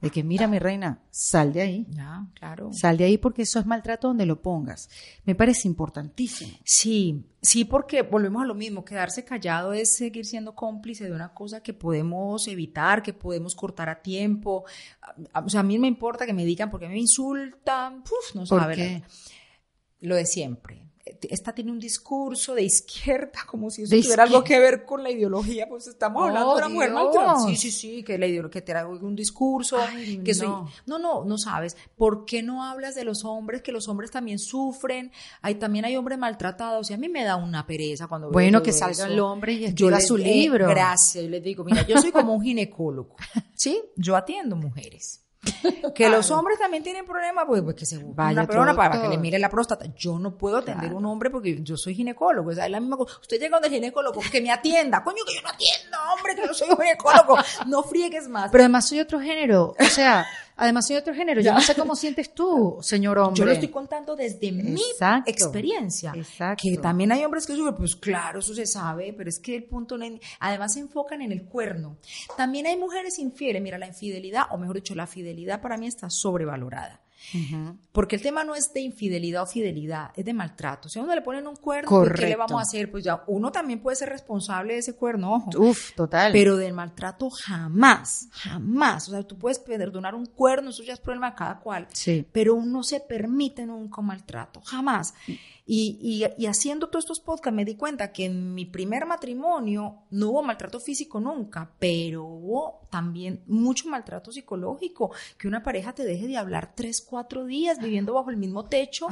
De que, mira, mi reina, sal de ahí. Ya, claro. Sal de ahí porque eso es maltrato donde lo pongas. Me parece importantísimo. Sí, sí, porque volvemos a lo mismo, quedarse callado es seguir siendo cómplice de una cosa que podemos evitar, que podemos cortar a tiempo. O sea, a mí me importa que me digan porque me insultan, Uf, no ¿Por sabe. qué? Lo de siempre. Esta tiene un discurso de izquierda, como si eso ¿De tuviera algo que ver con la ideología, pues estamos Oh, hablando de una mujer maltratada. Sí, sí, sí, que la ideología, que te haga un discurso, Ay, que soy... no. No, no, no sabes. ¿Por qué no hablas de los hombres? Que los hombres también sufren. Hay, también hay hombres maltratados. Y a mí me da una pereza cuando veo Bueno, todo que salga eso. el hombre y Yo escriba su eh, libro. gracias. Yo les digo, mira, yo soy como un ginecólogo. ¿Sí? Yo atiendo mujeres. Que los hombres también tienen problemas, pues, pues que se Vaya una persona para que le mire la próstata. Yo no puedo atender a Claro. un hombre porque yo soy ginecólogo. O sea, es la misma cosa. Usted llega donde el ginecólogo, que me atienda. Coño, que yo no atiendo, hombre, que yo soy un ginecólogo. No friegues más. Pero además soy otro género. O sea, además soy otro género. Yo no sé cómo sientes tú, señor hombre. Yo lo estoy contando desde mi experiencia. Exacto. Que también hay hombres que sufren, pues claro, eso se sabe, pero es que el punto, no es- además se enfocan en el cuerno. También hay mujeres infieles. Mira, la infidelidad, o mejor dicho, la fidelidad para mí está sobrevalorada. Porque el tema no es de infidelidad o fidelidad, es de maltrato. Si a uno le ponen un cuerno, pues, ¿qué le vamos a hacer? Pues ya, uno también puede ser responsable de ese cuerno, ojo. Uf, total. Pero del maltrato jamás, jamás. O sea, tú puedes perdonar un cuerno, eso ya es problema de cada cual. Sí. Pero uno se permite nunca un maltrato, jamás. Y, y- y haciendo todos estos podcasts me di cuenta que en mi primer matrimonio no hubo maltrato físico nunca, pero hubo también mucho maltrato psicológico, que una pareja te deje de hablar tres, cuatro días viviendo bajo el mismo techo.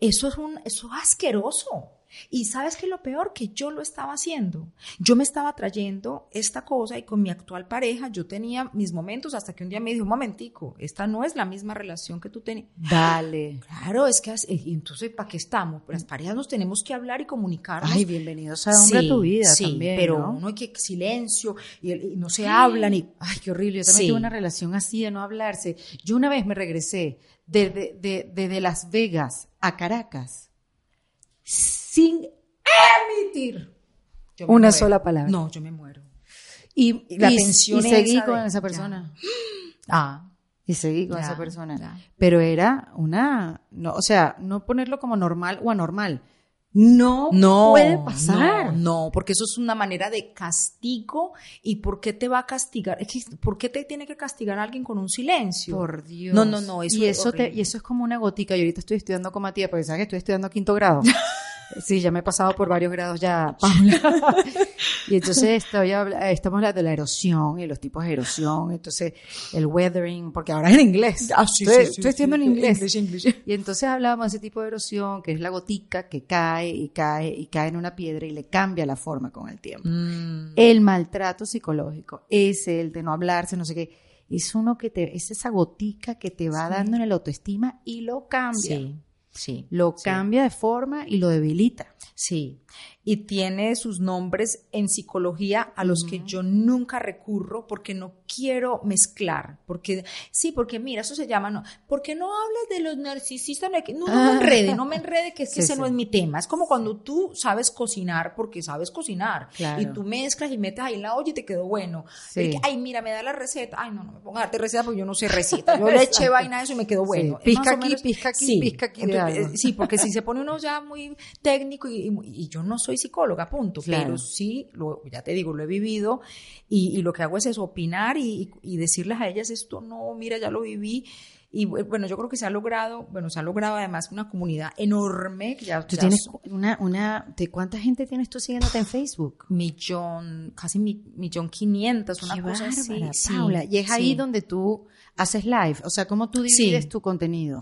Eso es un, eso es asqueroso. Y sabes que lo peor que yo lo estaba haciendo. Yo me estaba trayendo esta cosa y con mi actual pareja yo tenía mis momentos hasta que un día me dijo, un momentico, esta no es la misma relación que tú tenías. Dale. Claro, es que eh, entonces ¿para qué estamos? Las parejas nos tenemos que hablar y comunicarnos. Ay, bienvenido sea hombre a tu vida sí, también, pero ¿no? no hay que silencio y, no se hablan y Ay, qué horrible. Yo también Sí. tuve una relación así de no hablarse. Yo una vez me regresé desde de, de, de Las Vegas a Caracas sin emitir una muero. sola palabra. No, yo me muero. Y, Y la y- tensión y seguí esa con de- esa ya. persona. Ah, Y seguí con Ya, esa persona. ya. Pero era una, no, o sea, no ponerlo como normal o anormal. No, no puede pasar. No, no, porque eso es una manera de castigo. ¿Y por qué te va a castigar? ¿Por qué te tiene que castigar a alguien con un silencio? Por Dios. No, no, no, eso y es eso te, y eso es como una gotica. Yo ahorita estoy estudiando con Matías, porque sabes que estoy estudiando quinto grado. Sí, ya me he pasado por varios grados ya, Paula. y entonces estoy habla- estamos hablando de la erosión y los tipos de erosión, entonces el weathering, porque ahora es en inglés. Ah, sí, estoy, sí, sí, estoy estudiando en inglés. English, English. Y entonces hablábamos de ese tipo de erosión, que es la gotica que cae y cae y cae en una piedra y le cambia la forma con el tiempo. Mm, El maltrato psicológico, ese, el de no hablarse, no sé qué, es uno que te, es esa gotica que te va dando en el autoestima y lo cambia. sí, sí. Lo sí. cambia de forma y lo debilita. Sí, y tiene sus nombres en psicología a los que yo nunca recurro porque no quiero mezclar, porque sí, porque mira, eso se llama, no, porque no hablas de los narcisistas, no, no, me enrede, no me enrede, que es que Sí, ese sí. no es mi tema, es como cuando tú sabes cocinar porque sabes cocinar, Claro. y tú mezclas y metes ahí en la olla y te quedó bueno, Sí. El que, ay, mira, me da la receta, ay, no, no me pongas darte receta porque yo no sé receta, yo le eché vaina a eso y me quedó bueno. Pizca aquí, menos- pizca aquí, sí. pizca aquí de eh, Sí, porque si se pone uno ya muy técnico y, y- y yo no soy psicóloga, punto, Claro. pero sí, lo, ya te digo, lo he vivido y, y lo que hago es eso, opinar y, y decirles a ellas esto, no, mira, ya lo viví. Y bu- bueno, yo creo que se ha logrado, bueno, se ha logrado además una comunidad enorme. Ya, Tú ya tienes so- una, una, ¿de cuánta gente tienes tú siguiéndote en Facebook? millón, casi mi, millón quinientos, una Qué cosa así. bárbara, sí, Paula. Y es ahí donde tú haces live, o sea, cómo tú divides Sí. tu contenido.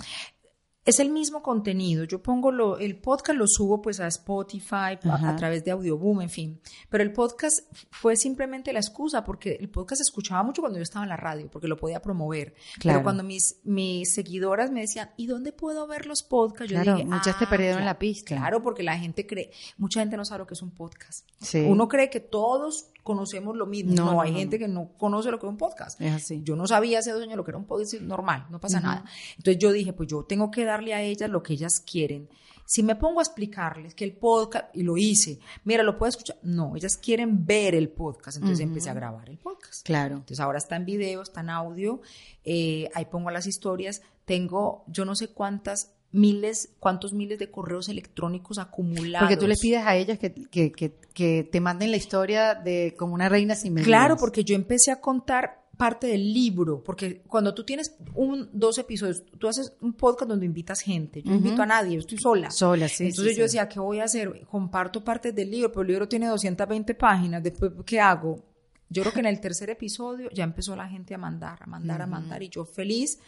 Es el mismo contenido. Yo pongo lo, el podcast lo subo pues a Spotify, a, través de Audioboom, en fin. Pero el podcast fue simplemente la excusa porque el podcast se escuchaba mucho cuando yo estaba en la radio, porque lo podía promover. Claro. Pero cuando mis, mis seguidoras me decían, ¿y dónde puedo ver los podcasts? Yo Claro, dije, muchas te "Ah, perdieron claro, la pista". Claro, porque la gente cree, mucha gente no sabe lo que es un podcast. Sí. Uno cree que todos conocemos lo mismo. No, hay no, gente que no conoce lo que es un podcast. Es así. Yo no sabía hace dos años lo que era un podcast normal, no pasa nada. Entonces yo dije, pues yo tengo que darle a ellas lo que ellas quieren. Si me pongo a explicarles que el podcast, y lo hice, mira, lo puedo escuchar. No, ellas quieren ver el podcast. Entonces empecé a grabar el podcast. Claro. Entonces ahora está en video, está en audio, eh, ahí pongo las historias. Tengo yo no sé cuántas miles, cuántos miles de correos electrónicos acumulados. Porque tú les pides a ellas que, que, que, que te manden la historia de como una reina sin medidas. Claro, porque yo empecé a contar parte del libro, porque cuando tú tienes un, dos episodios, tú haces un podcast donde invitas gente, yo no invito a nadie, yo estoy sola. Sola, sí, Entonces sí, yo decía, ¿qué voy a hacer? Comparto partes del libro, pero el libro tiene 220 páginas, después, ¿qué hago? Yo creo que en el tercer episodio ya empezó la gente a mandar, a mandar, a mandar, y yo feliz,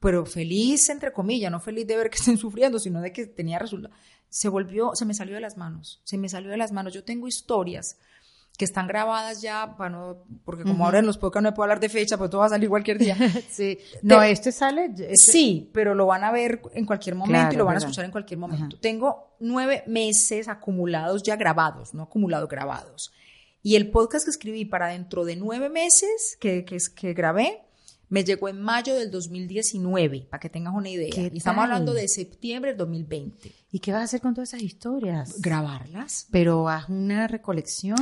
pero feliz entre comillas, no feliz de ver que estén sufriendo, sino de que tenía resultado. Se volvió, se me salió de las manos, se me salió de las manos. Yo tengo historias que están grabadas ya, para no- porque como ahora en los podcasts no puedo hablar de fecha, pues todo va a salir cualquier día. Sí. No, este sale. este- Sí, pero lo van a ver en cualquier momento Claro, y lo van a escuchar en cualquier momento. Tengo nueve meses acumulados ya grabados, no acumulados, grabados. Y el podcast que escribí para dentro de nueve meses que, que, que grabé, me llegó en mayo del 2019, para que tengas una idea. ¿Qué Y estamos hablando de septiembre del 2020. ¿Y qué vas a hacer con todas esas historias? ¿Grabarlas? Pero haz una recolección.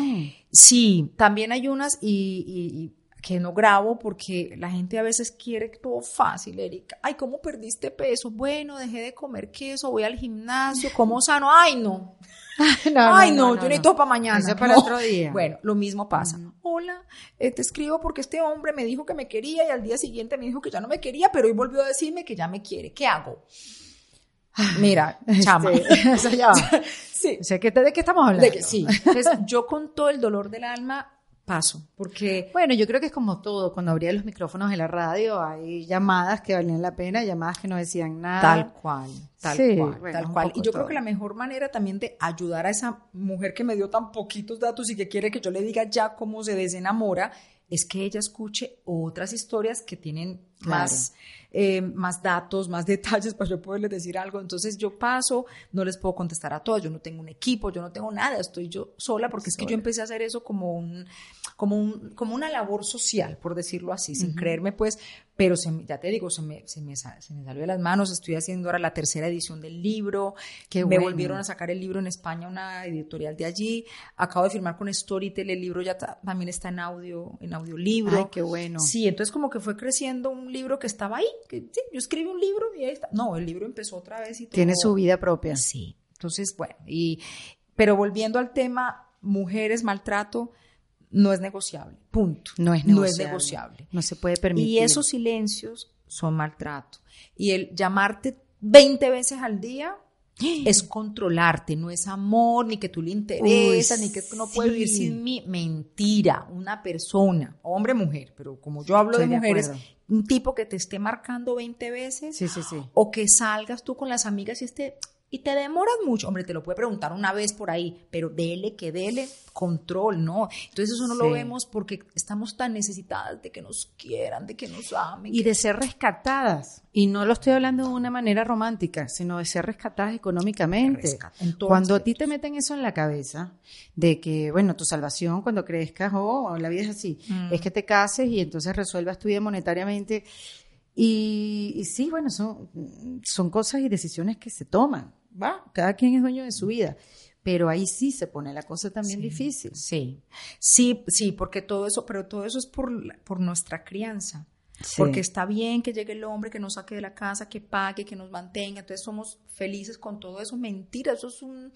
Sí, también hay unas y, y- y que no grabo porque la gente a veces quiere todo fácil, Erika. Ay, ¿cómo perdiste peso? Bueno, dejé de comer queso, voy al gimnasio, como sano. Ay, no. Ay, no, yo necesito para mañana. Eso es para No. otro día. Bueno, lo mismo pasa. Hola, eh, te escribo porque este hombre me dijo que me quería y al día siguiente me dijo que ya no me quería, pero hoy volvió a decirme que ya me quiere. ¿Qué hago? Mira, chama. Este, eso ya va. Sí. O sea, ¿qué te- ¿de qué estamos hablando? De que- sí. Entonces, yo con todo el dolor del alma paso, porque Bueno, yo creo que es como todo. Cuando abría los micrófonos de la radio, hay llamadas que valían la pena, llamadas que no decían nada. tal cual, tal Sí, cual, bueno, tal cual. Y yo todo. creo que la mejor manera también de ayudar a esa mujer que me dio tan poquitos datos y que quiere que yo le diga ya cómo se desenamora, es que ella escuche otras historias que tienen Claro. más, eh, más datos, más detalles para yo poderles decir algo. Entonces yo paso, no les puedo contestar a todas, yo no tengo un equipo, yo no tengo nada, estoy yo sola porque es que yo empecé a hacer eso como un, como un, como una labor social, por decirlo así, sin creerme pues, pero se me- ya te digo, se me, se, me, se me salió de las manos, estoy haciendo ahora la tercera edición del libro, Qué me bueno. volvieron a sacar el libro en España, una editorial de allí, acabo de firmar con Storytel, el libro ya ta- también está en audio, en audiolibro. Ay, qué bueno. Sí, entonces como que fue creciendo un libro que estaba ahí, que sí, yo escribí un libro y ahí está. No, el libro empezó otra vez y todo. Tiene su vida propia. Sí, entonces, bueno, y, pero volviendo al tema, mujeres, maltrato, no es negociable, punto. No es No es negociable. negociable. No se puede permitir. Y esos silencios son maltrato. Y el llamarte 20 veces al día es controlarte, no es amor, ni que tú le interesas, Uy, ni que no puedes vivir sí. sin mí. Mentira, una persona, hombre o mujer, pero como yo hablo Estoy de mujeres, un tipo que te esté marcando 20 veces Sí, sí, sí. o que salgas tú con las amigas y esté y te demoras mucho, hombre, te lo puede preguntar una vez por ahí, pero dele que dele control, ¿no? Entonces eso no lo vemos porque estamos tan necesitadas de que nos quieran, de que nos amen. Y que- de ser rescatadas. Y no lo estoy hablando de una manera romántica, sino de ser rescatadas económicamente. Rescat- en todos Cuando a ti te meten eso en la cabeza, de que, bueno, tu salvación cuando crezcas, o la vida es así, Mm. es que te cases y entonces resuelvas tu vida monetariamente. Y, y sí, bueno, son, son cosas y decisiones que se toman, ¿va? Cada quien es dueño de su vida. Pero ahí sí se pone la cosa también difícil. Sí, sí, sí, porque todo eso, pero todo eso es por, por nuestra crianza. Sí. Porque está bien que llegue el hombre, que nos saque de la casa, que pague, que nos mantenga. Entonces somos felices con todo eso. Mentira, eso es un,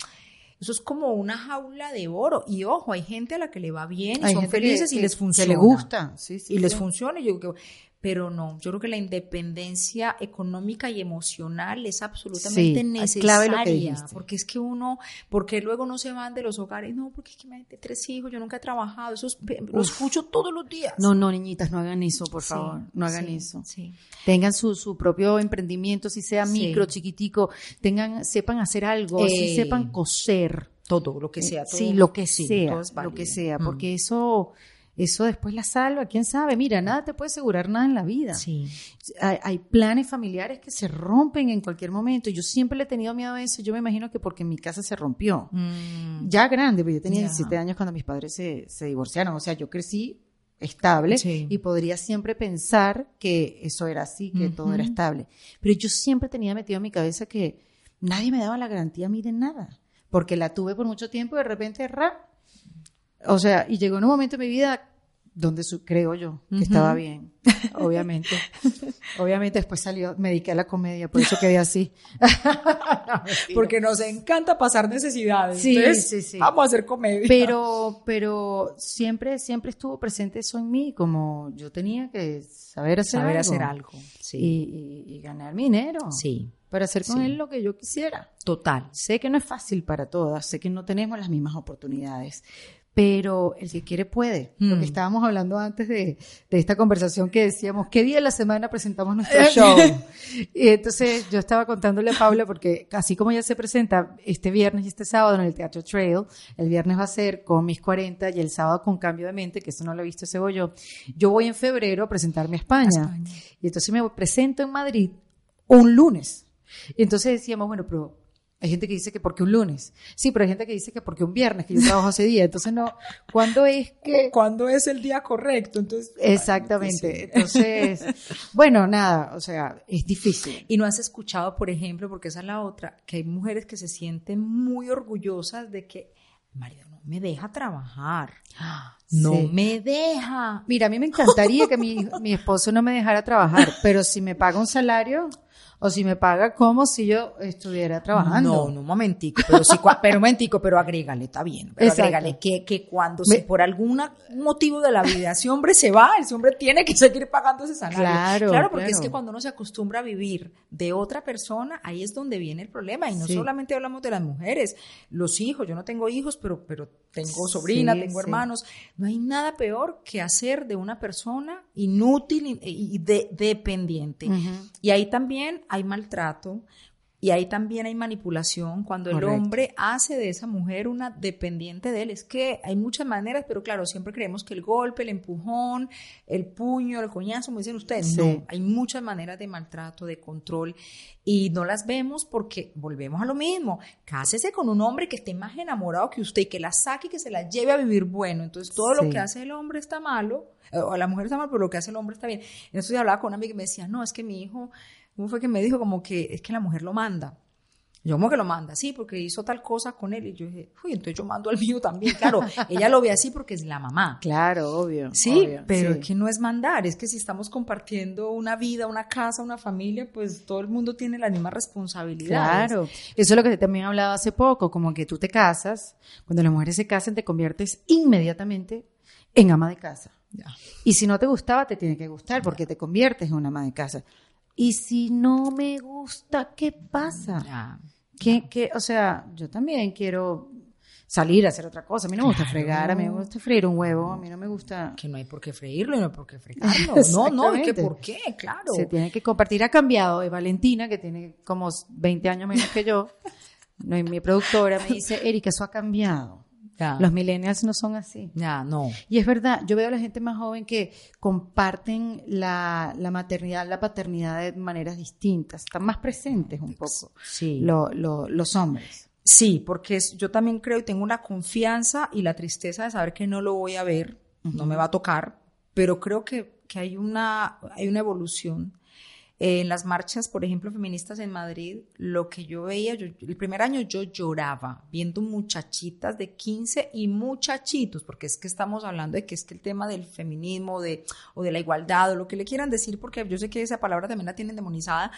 eso es como una jaula de oro. Y ojo, hay gente a la que le va bien y Hay son felices que- y que- les que funciona. le gusta, sí, sí, y les funciona. Y yo digo que- pero no, yo creo que la independencia económica y emocional es absolutamente Sí, es necesaria. clave lo que. Porque es que uno, porque luego no se van de los hogares, no, porque es que me de tres hijos, yo nunca he trabajado, eso es- lo escucho todos los días. No, no, niñitas, no hagan eso, por Sí, favor. No hagan sí, eso. sí. Tengan su, su propio emprendimiento, si sea micro, chiquitico, tengan, sepan hacer algo, si Eh, sepan coser. Todo, lo que sea. sí, lo que sea, todo es lo que sea, Mm. porque eso eso después la salva, quién sabe. Mira, nada te puede asegurar nada en la vida. Sí. Hay, hay planes familiares que se rompen en cualquier momento. Yo siempre le he tenido miedo a eso. Yo me imagino que porque en mi casa se rompió. Mm, Ya grande, porque yo tenía Ya. 17 años cuando mis padres se, se divorciaron. O sea, yo crecí estable Sí. y podría siempre pensar que eso era así, que todo era estable. Pero yo siempre tenía metido en mi cabeza que nadie me daba la garantía a mí de nada, porque la tuve por mucho tiempo y de repente, ra, o sea, y llegó en un momento de mi vida donde su- creo yo que estaba bien, obviamente. obviamente después salió, me dediqué a la comedia, por eso quedé así. Porque nos encanta pasar necesidades. Sí, Entonces, sí, sí. Vamos a hacer comedia. Pero, pero siempre, siempre estuvo presente eso en mí, como yo tenía que saber hacer saber algo. hacer algo. Sí. Y, y- y ganar mi dinero. sí. Para hacer con Sí. él lo que yo quisiera. Total. Sé que no es fácil para todas, sé que no tenemos las mismas oportunidades, pero el que quiere puede. Lo Mm. que estábamos hablando antes de, de esta conversación que decíamos, ¿qué día de la semana presentamos nuestro show? y entonces yo estaba contándole a Paula, porque así como ella se presenta este viernes y este sábado en el Teatro Trail, el viernes va a ser con mis 40 y el sábado con Cambio de Mente, que eso no lo he visto ese yo. Yo voy en febrero a presentarme a España. España. Y entonces me presento en Madrid un lunes. Y entonces decíamos, bueno, pero hay gente que dice que porque un lunes. Sí, pero hay gente que dice que porque un viernes, que yo trabajo ese día. Entonces, no, ¿cuándo es que...? ¿Cuándo es el día correcto? Entonces, Exactamente. Entonces, bueno, nada, o sea, es difícil. Y no has escuchado, por ejemplo, porque esa es la otra, que hay mujeres que se sienten muy orgullosas de que marido no me deja trabajar. No Sí. me deja. Mira, a mí me encantaría que mi, mi esposo no me dejara trabajar, pero si me paga un salario o si me paga como si yo estuviera trabajando. No, no, un momentico, pero sí, pero un momentico, pero agrégale, está bien, pero Exacto. agrégale que, que cuando, Me- si por algún motivo de la vida ese hombre se va, ese hombre tiene que seguir pagando ese salario. Claro, Claro, porque es que cuando uno se acostumbra a vivir de otra persona, ahí es donde viene el problema. Y no Sí. solamente hablamos de las mujeres, los hijos, yo no tengo hijos, pero, pero tengo sobrinas, Sí, tengo sí. hermanos. No hay nada peor que hacer de una persona inútil y, de- dependiente. Y ahí también hay maltrato y ahí también hay manipulación cuando Correcto. el hombre hace de esa mujer una dependiente de él. Es que hay muchas maneras, pero claro, siempre creemos que el golpe, el empujón, el puño, el coñazo, como dicen ustedes, no, hay muchas maneras de maltrato, de control y no las vemos porque volvemos a lo mismo. Cásese con un hombre que esté más enamorado que usted y que la saque y que se la lleve a vivir bueno. Entonces todo Sí. lo que hace el hombre está malo, o la mujer está mal, pero lo que hace el hombre está bien. Entonces yo hablaba con una amiga y me decía, no, es que mi hijo, ¿cómo fue que me dijo? Como que es que la mujer lo manda. Yo como que lo manda, sí, porque hizo tal cosa con él. Y yo dije, uy, entonces yo mando al mío también. Claro, ella lo ve así porque es la mamá. Claro, obvio. Sí, obvio, pero sí. es que no es mandar, es que si estamos compartiendo una vida, una casa, una familia, pues todo el mundo tiene las mismas responsabilidades. Claro, eso es lo que también he hablado hace poco, como que tú te casas, cuando las mujeres se casan te conviertes inmediatamente en ama de casa. Ya. Y si no te gustaba, te tiene que gustar porque te conviertes en una ama de casa. Y si no me gusta, ¿qué pasa? ¿Qué, qué? O sea, yo también quiero salir a hacer otra cosa. A mí no me gusta fregar, a mí me gusta freír un huevo, a mí no me gusta... Que no hay por qué freírlo y no hay por qué fregarlo. No, no, es que por qué, claro. Se tiene que compartir. Ha cambiado. Y Valentina, que tiene como 20 años menos que yo, mi productora, me dice, Erika, eso ha cambiado. Ya. Los millennials no son así. Ya, no. Y es verdad, yo veo a la gente más joven que comparten la, la maternidad, la paternidad de maneras distintas, están más presentes un poco Sí. lo- lo- los hombres. Sí, porque es- yo también creo y tengo una confianza y la tristeza de saber que no lo voy a ver, no me va a tocar, pero creo que, que hay, una, hay una evolución. En las marchas, por ejemplo, feministas en Madrid, lo que yo veía, yo- el primer año yo lloraba viendo muchachitas de 15 y muchachitos, porque es que estamos hablando de que es que el tema del feminismo de, o de la igualdad o lo que le quieran decir, porque yo sé que esa palabra también la tienen demonizada,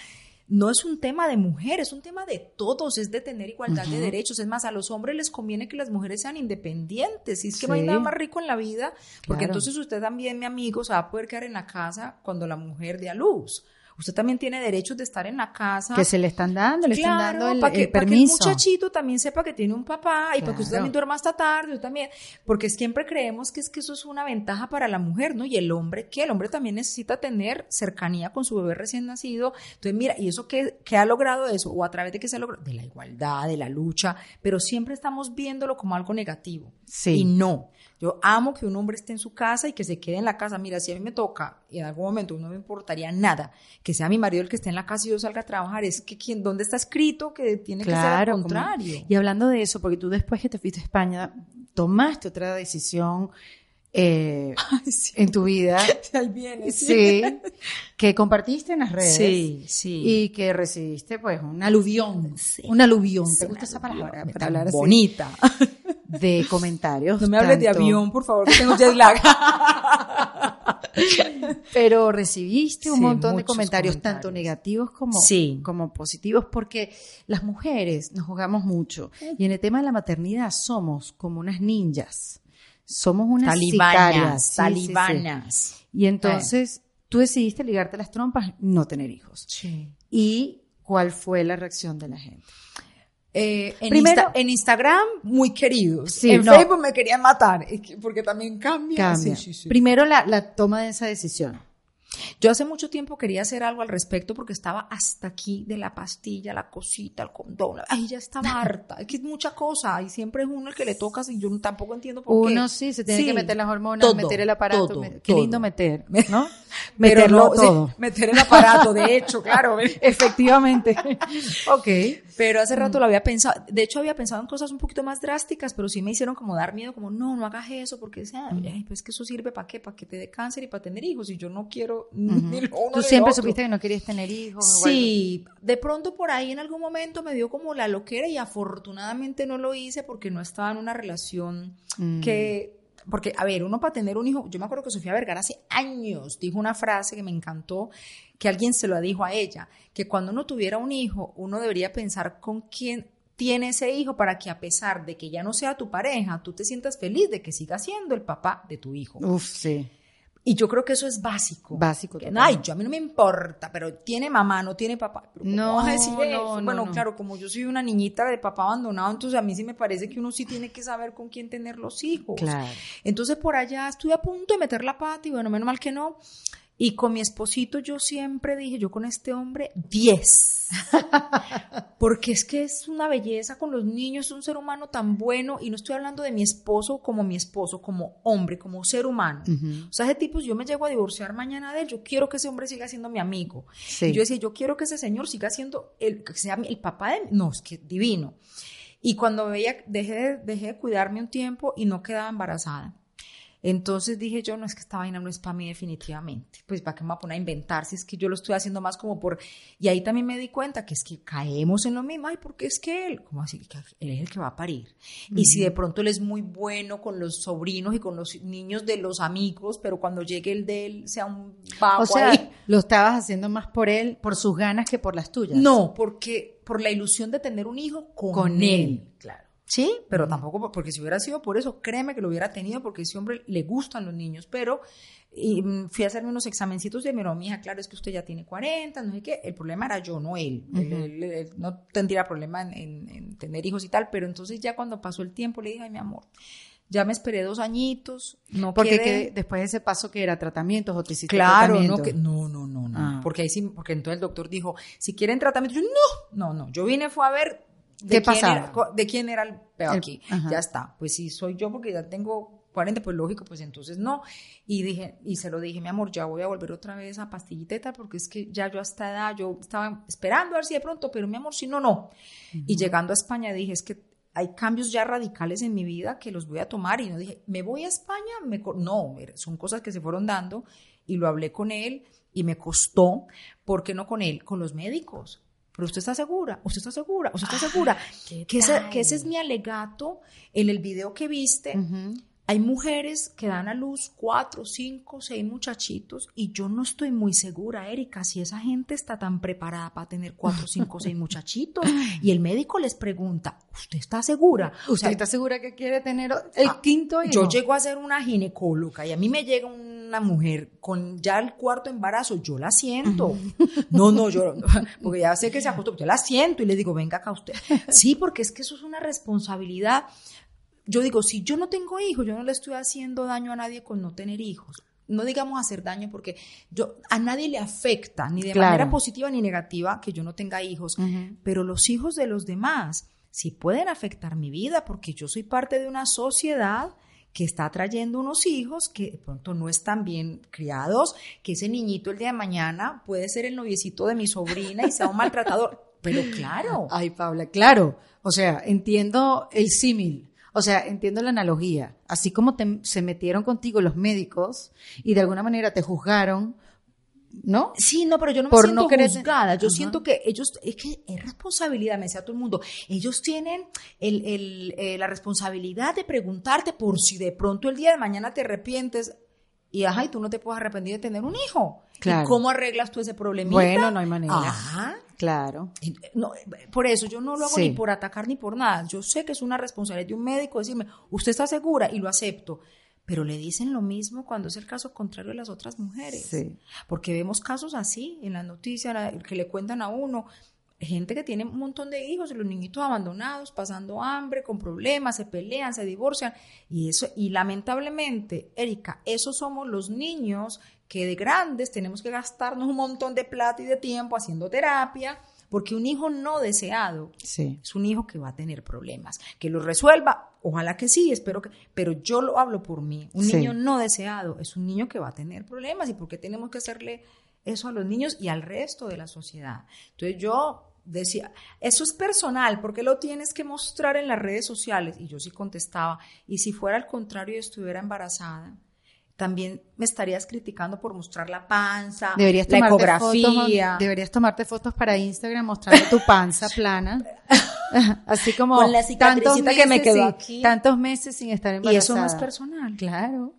no es un tema de mujeres, es un tema de todos, es de tener igualdad de derechos. Es más, a los hombres les conviene que las mujeres sean independientes. Y es que no hay Sí. nada más rico en la vida, porque Claro. entonces usted también, mi amigo, se va a poder quedar en la casa cuando la mujer dé a luz. Usted también tiene derechos de estar en la casa. Que se le están dando, le están dando el, para que, el permiso. Para que el muchachito también sepa que tiene un papá y para que usted también duerma hasta tarde, yo también, porque siempre creemos que es que eso es una ventaja para la mujer, ¿no? Y el hombre, ¿qué? El hombre también necesita tener cercanía con su bebé recién nacido. Entonces, mira, ¿y eso qué, qué ha logrado eso? ¿O a través de qué se ha logrado? De la igualdad, de la lucha, pero siempre estamos viéndolo como algo negativo. Sí. Y no. Yo amo que un hombre esté en su casa y que se quede en la casa. Mira, si a mí me toca, y en algún momento no me importaría nada, que sea mi marido el que esté en la casa y yo salga a trabajar, es que ¿quién, ¿dónde está escrito que tiene que ser al como- contrario? Y hablando de eso, porque tú después que te fuiste a España, tomaste otra decisión eh, en tu vida, viene. sí, que compartiste en las redes. Sí, sí. Y que recibiste, pues, un aluvión. Un aluvión. ¿Te gusta esa palabra? Para hablar así, bonita. De comentarios. No me hables de avión, por favor, que tengo jet lag. Pero recibiste un montón de comentarios, comentarios. tanto negativos como, como positivos, porque las mujeres nos jugamos mucho. Y en el tema de la maternidad somos como unas ninjas. Somos unas sicarias. Talibanas, Sí, sí, sí. talibanas. Y entonces tú decidiste ligarte las trompas, no tener hijos. ¿Y cuál fue la reacción de la gente? Eh, en, Primero- Insta- en Instagram, muy queridos. En no. Facebook me querían matar, porque también cambia. Cambia. Primero la, la toma de esa decisión. Yo hace mucho tiempo quería hacer algo al respecto porque estaba hasta aquí de la pastilla, la cosita, el condón. Ay, ya estaba harta. Es que es mucha cosa y siempre es uno el que le toca y yo tampoco entiendo por qué. Uno sí, se tiene Sí, que meter las hormonas, todo, meter el aparato. todo, me- qué todo. lindo meter, ¿no? Pero Meterlo no, sí, todo. meter el aparato, de hecho, claro. Efectivamente. ok. Pero hace rato lo había pensado, de hecho había pensado en cosas un poquito más drásticas, pero sí me hicieron como dar miedo, como no, no hagas eso, porque ay, pues que eso sirve para qué, para que te dé cáncer y para tener hijos, y yo no quiero Tú ni siempre otro. supiste que no querías tener hijos. Sí, de pronto por ahí en algún momento me dio como la loquera y afortunadamente no lo hice porque no estaba en una relación Mm. que, porque a ver, uno para tener un hijo, yo me acuerdo que Sofía Vergara hace años dijo una frase que me encantó, que alguien se lo dijo a ella, que cuando uno tuviera un hijo, uno debería pensar con quién tiene ese hijo para que a pesar de que ya no sea tu pareja, tú te sientas feliz de que siga siendo el papá de tu hijo. Uf, sí. Y yo creo que eso es básico. Básico, Que, ay, yo a mí no me importa, pero tiene mamá, no tiene papá. Pero ¿cómo No, vas a decir no, eso? no, bueno, no. claro, como yo soy una niñita de papá abandonado, entonces a mí sí me parece que uno sí tiene que saber con quién tener los hijos. Claro. Entonces por allá estuve a punto de meter la pata y bueno, menos mal que no. Y con mi esposito yo siempre dije, yo con este hombre, 10. Porque es que es una belleza con los niños, es un ser humano tan bueno y no estoy hablando de mi esposo como mi esposo, como hombre, como ser humano. O sea, ese tipo, yo me llego a divorciar mañana de él, yo quiero que ese hombre siga siendo mi amigo. Sí. Y yo decía, yo quiero que ese señor siga siendo el, que sea el papá de No, es que divino. Y cuando veía, dejé de, dejé de cuidarme un tiempo y no quedaba embarazada. Entonces dije yo, no es que esta vaina no es para mí definitivamente. Pues para qué me voy a poner a inventar si es que yo lo estoy haciendo más como por... Y ahí también me di cuenta que es que caemos en lo mismo. Ay, porque es que él, ¿cómo así? Que él es el que va a parir. Y si de pronto él es muy bueno con los sobrinos y con los niños de los amigos, pero cuando llegue el de él sea un vago O sea, ahí. lo estabas haciendo más por él, por sus ganas que por las tuyas. No, porque por la ilusión de tener un hijo con, Con él. él, claro. Sí, pero tampoco, por- porque si hubiera sido por eso, créeme que lo hubiera tenido, porque ese hombre le gustan los niños, pero y, mm, fui a hacerme unos examencitos de mi hija, claro, es que usted ya tiene 40, no sé qué, el problema era yo, no él, Él- él- él no tendría problema en, en- en tener hijos y tal, pero entonces ya cuando pasó el tiempo le dije, ay, mi amor, ya me esperé dos añitos, no Porque quedé- que después de ese paso que era tratamientos o te hiciste Claro, tratamiento. no, que, no, no, no, no. Ah. Porque ahí sí, porque entonces el doctor dijo, si quieren tratamiento, yo no, no, no. Yo vine fue a ver de ¿Qué quién pasaba? era, co- de quién era el peor El- aquí. ajá. Ya está. Pues si soy yo porque ya tengo 40, pues lógico, pues entonces no. Y dije, y se lo dije, mi amor, ya voy a volver otra vez a pastilliteta porque es que ya yo a esta edad, yo estaba esperando a ver si de pronto, pero mi amor, si no, no. Y llegando a España dije, es que hay cambios ya radicales en mi vida que los voy a tomar y no dije, ¿me voy a España? Me co-". no, era- son cosas que se fueron dando y lo hablé con él y me costó, ¿por qué no con él? Con los médicos. Pero usted está segura, usted está segura, usted está segura. ¿qué Que ese, tal? que ese es mi alegato en el video que viste. Hay mujeres que dan a luz cuatro, cinco, seis muchachitos y yo no estoy muy segura, Erika, si esa gente está tan preparada para tener cuatro, cinco, seis muchachitos y el médico les pregunta, ¿usted está segura? ¿Usted está segura que quiere tener el Ah, quinto hijo? Yo llego a ser una ginecóloga y a mí me llega un una mujer con ya el cuarto embarazo, yo la siento. No, no, yo, porque ya sé que se acostó, yo la siento y le digo, venga acá usted. Sí, porque es que eso es una responsabilidad. Yo digo, si yo no tengo hijos, yo no le estoy haciendo daño a nadie con no tener hijos. No digamos hacer daño porque yo a nadie le afecta, ni de manera positiva ni negativa, que yo no tenga hijos, pero los hijos de los demás sí pueden afectar mi vida porque yo soy parte de una sociedad que está trayendo unos hijos que de pronto no están bien criados, que ese niñito el día de mañana puede ser el noviecito de mi sobrina y sea un maltratador. Pero claro. Ay, Paula, claro. O sea, entiendo el símil. O sea, entiendo la analogía. Así como se metieron contigo los médicos y de alguna manera te juzgaron ¿no? Sí, no, pero yo no me siento juzgada. Yo siento que ellos, es que es responsabilidad, me decía todo el mundo. Ellos tienen el, el, eh, la responsabilidad de preguntarte por si de pronto el día de mañana te arrepientes y ajá, y tú no te puedes arrepentir de tener un hijo. Claro. ¿Y cómo arreglas tú ese problemita? Bueno, no hay manera. Ajá. Claro. No, por eso yo no lo hago ni por atacar ni por nada. Yo sé que es una responsabilidad de un médico decirme, usted está segura y lo acepto pero le dicen lo mismo cuando es el caso contrario de las otras mujeres. Sí. Porque vemos casos así en las noticias que le cuentan a uno, gente que tiene un montón de hijos y los niñitos abandonados, pasando hambre, con problemas, se pelean, se divorcian y eso y lamentablemente, Erika, esos somos los niños que de grandes tenemos que gastarnos un montón de plata y de tiempo haciendo terapia porque un hijo no deseado es un hijo que va a tener problemas. Que lo resuelva, ojalá que sí, espero que, pero yo lo hablo por mí. Un niño no deseado es un niño que va a tener problemas. ¿Y por qué tenemos que hacerle eso a los niños y al resto de la sociedad? Entonces yo decía, eso es personal, ¿por qué lo tienes que mostrar en las redes sociales? Y yo sí contestaba, y si fuera al contrario y estuviera embarazada, también me estarías criticando por mostrar la panza, deberías la ecografía. deberías tomarte fotos para Instagram mostrando tu panza plana. Así como Con la tantos meses, que me quedó aquí. tantos meses sin estar embarazada. Y eso es personal. Claro.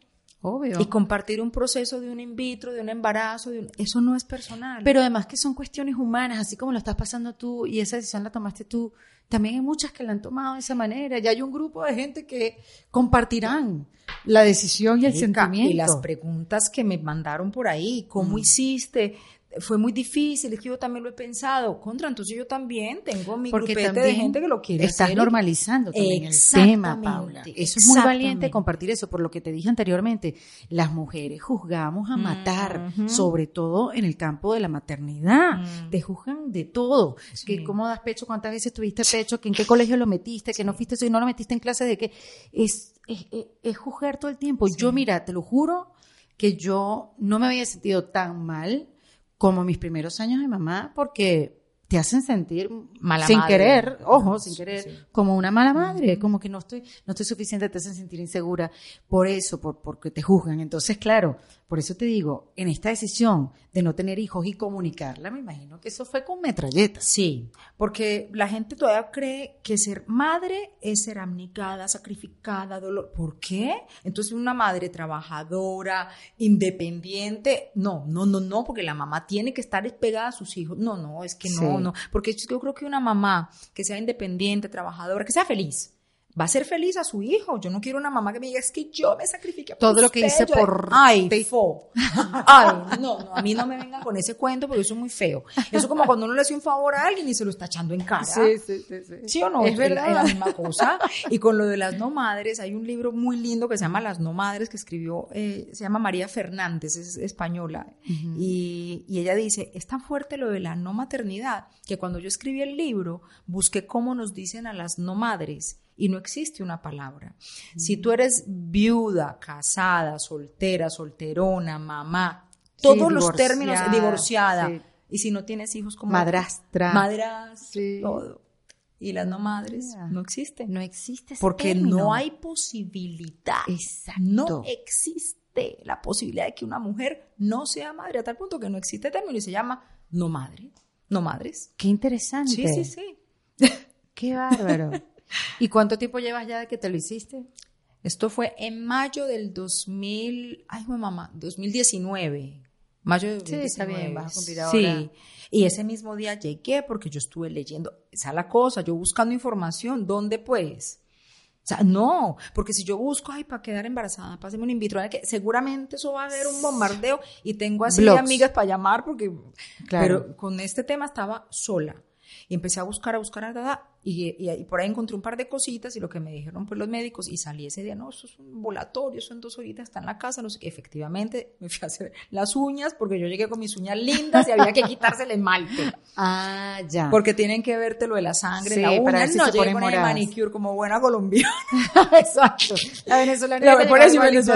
Obvio. Y compartir un proceso de un in vitro, de un embarazo, eso no es personal. Pero además que son cuestiones humanas, así como lo estás pasando tú y esa decisión la tomaste tú, también hay muchas que la han tomado de esa manera. Ya hay un grupo de gente que compartirán la decisión y el sentimiento. Y las preguntas que me mandaron por ahí, ¿cómo mm. hiciste? Fue muy difícil, es que yo también lo he pensado. Contra, entonces yo también tengo mi Porque grupete de gente que lo quiere Estás normalizando también el tema, Paula. Eso es muy valiente compartir eso, por lo que te dije anteriormente. Las mujeres juzgamos a matar, sobre todo en el campo de la maternidad. Mm. Te juzgan de todo. Que cómo das pecho, cuántas veces tuviste pecho, que en qué colegio lo metiste, que no fuiste, si no lo metiste en clase de qué. Es, es, es, juzgar todo el tiempo. Yo, mira, te lo juro que yo no me había sentido tan mal como mis primeros años de mamá, porque te hacen sentir mala sin querer, ojo, sin querer, como una mala madre, como que no estoy, no estoy suficiente, te hacen sentir insegura por eso, por, porque te juzgan. Entonces, claro, por eso te digo, en esta decisión de no tener hijos y comunicarla, me imagino que eso fue con metralleta. Sí, porque la gente todavía cree que ser madre es ser abnegada, sacrificada, dolor. ¿Por qué? Entonces una madre trabajadora, independiente, no, no, no, no, porque la mamá tiene que estar despegada a sus hijos. No, no, es que no, no, porque yo creo que una mamá que sea independiente, trabajadora, que sea feliz, va a ser feliz a su hijo. Yo no quiero una mamá que me diga, es que yo me sacrifique. Todo lo que hice por... Ay, fo. Ay, no, no, a mí no me vengan con ese cuento porque eso es muy feo. Eso es como cuando uno le hace un favor a alguien y se lo está echando en cara. Sí, sí, sí. ¿Sí, ¿Sí o no? Es, verdad. Es la misma cosa. Y con lo de las no madres, hay un libro muy lindo que se llama Las no madres que escribió, eh, se llama María Fernández, es española. y, y ella dice, es tan fuerte lo de la no maternidad que cuando yo escribí el libro, busqué cómo nos dicen a las no madres y no existe una palabra. Si tú eres viuda, casada, soltera, solterona, mamá, todos los términos, divorciada, y si no tienes hijos como madrastra, madrastra, todo. Y las no madres no existen. No existe. porque no hay posibilidad. Exacto. No existe la posibilidad de que una mujer no sea madre, a tal punto que no existe término y se llama no madre, no madres. Qué interesante. Sí, sí, sí. Qué bárbaro. ¿Y cuánto tiempo llevas ya de que te lo hiciste? Esto fue en mayo del 2000, ay, mamá, 2019. Mayo de 2019. Sí, está bien, vas a cumplir ahora. Sí. Y ese mismo día llegué porque yo estuve leyendo, esa es la cosa, yo buscando información, ¿dónde pues? O sea, no, porque si yo busco, ay, para quedar embarazada, hacerme un in vitro, que seguramente eso va a ser un bombardeo y tengo así Blogs. amigas para llamar porque... Claro. Pero con este tema estaba sola y empecé a buscar, a buscar, a, a, y, y, y, por ahí encontré un par de cositas y lo que me dijeron pues los médicos y salí ese día, no, eso es un volatorio, son dos horitas, está en la casa, no sé qué, efectivamente me fui a hacer las uñas porque yo llegué con mis uñas lindas y había que quitarse el esmalte. Ah, ya. Porque tienen que verte lo de la sangre, Sí, la uña, para ver si no, se ponen con el manicure como buena colombiana. Exacto. La venezolana.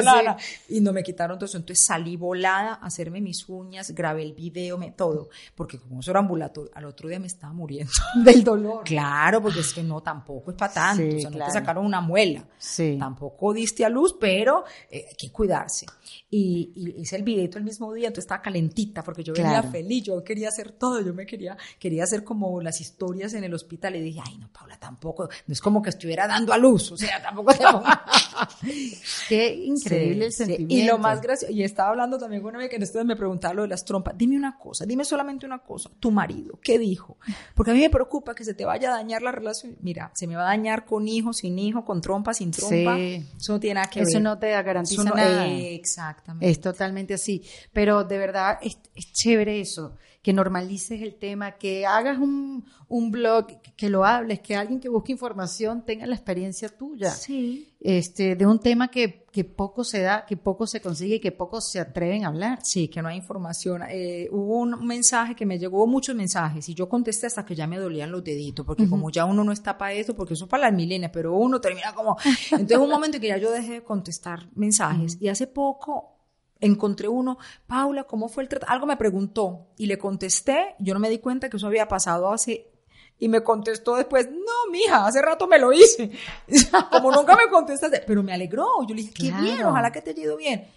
La. Y no me quitaron todo eso. Entonces salí volada a hacerme mis uñas, grabé el video, me, todo. Porque como eso era ambulatorio, al otro día me estaba muriendo. Del dolor. Claro, porque es que no, tampoco es para tanto. Sí, o sea, no claro. te sacaron una muela. Sí. Tampoco diste a luz, pero eh, hay que cuidarse. Y, y hice el videito el mismo día, entonces estaba calentita porque yo venía Claro. feliz, yo quería hacer todo, yo me quería, quería hacer como las historias en el hospital y dije, ay no, Paula, tampoco, no es como que estuviera dando a luz, o sea, tampoco te. Qué increíble el Sí, sí. sentimiento. Y lo más gracioso, y estaba hablando también con una amiga que días me preguntaba lo de las trompas. Dime una cosa, dime solamente una cosa. Tu marido, ¿qué dijo? Porque a mí me preocupa que se te vaya a dañar la relación. Mira, se me va a dañar con hijo, sin hijo, con trompa, sin trompa. Sí. Eso no tiene nada que ver. Eso no te garantiza Eso no- nada. eh, exactamente. Es totalmente así. Pero de verdad es, es chévere eso, que normalices el tema, que hagas un, un blog, que, que lo hables, que alguien que busque información tenga la experiencia tuya. Sí. Este, de un tema que, que poco se da, que poco se consigue y que pocos se atreven a hablar. Sí, que no hay información. Eh, hubo un mensaje que me llegó, muchos mensajes, y yo contesté hasta que ya me dolían los deditos, porque como ya uno no está para eso, porque eso es para las milenias, pero uno termina como... Entonces un momento en que ya yo dejé de contestar mensajes, y hace poco encontré uno, Paula, ¿cómo fue el tratamiento? Algo me preguntó, y le contesté, yo no me di cuenta que eso había pasado hace... Y me contestó después, no, mija, hace rato me lo hice. Como nunca me contestaste, pero me alegró. Yo le dije, qué bien, Claro. ojalá que te haya ido bien.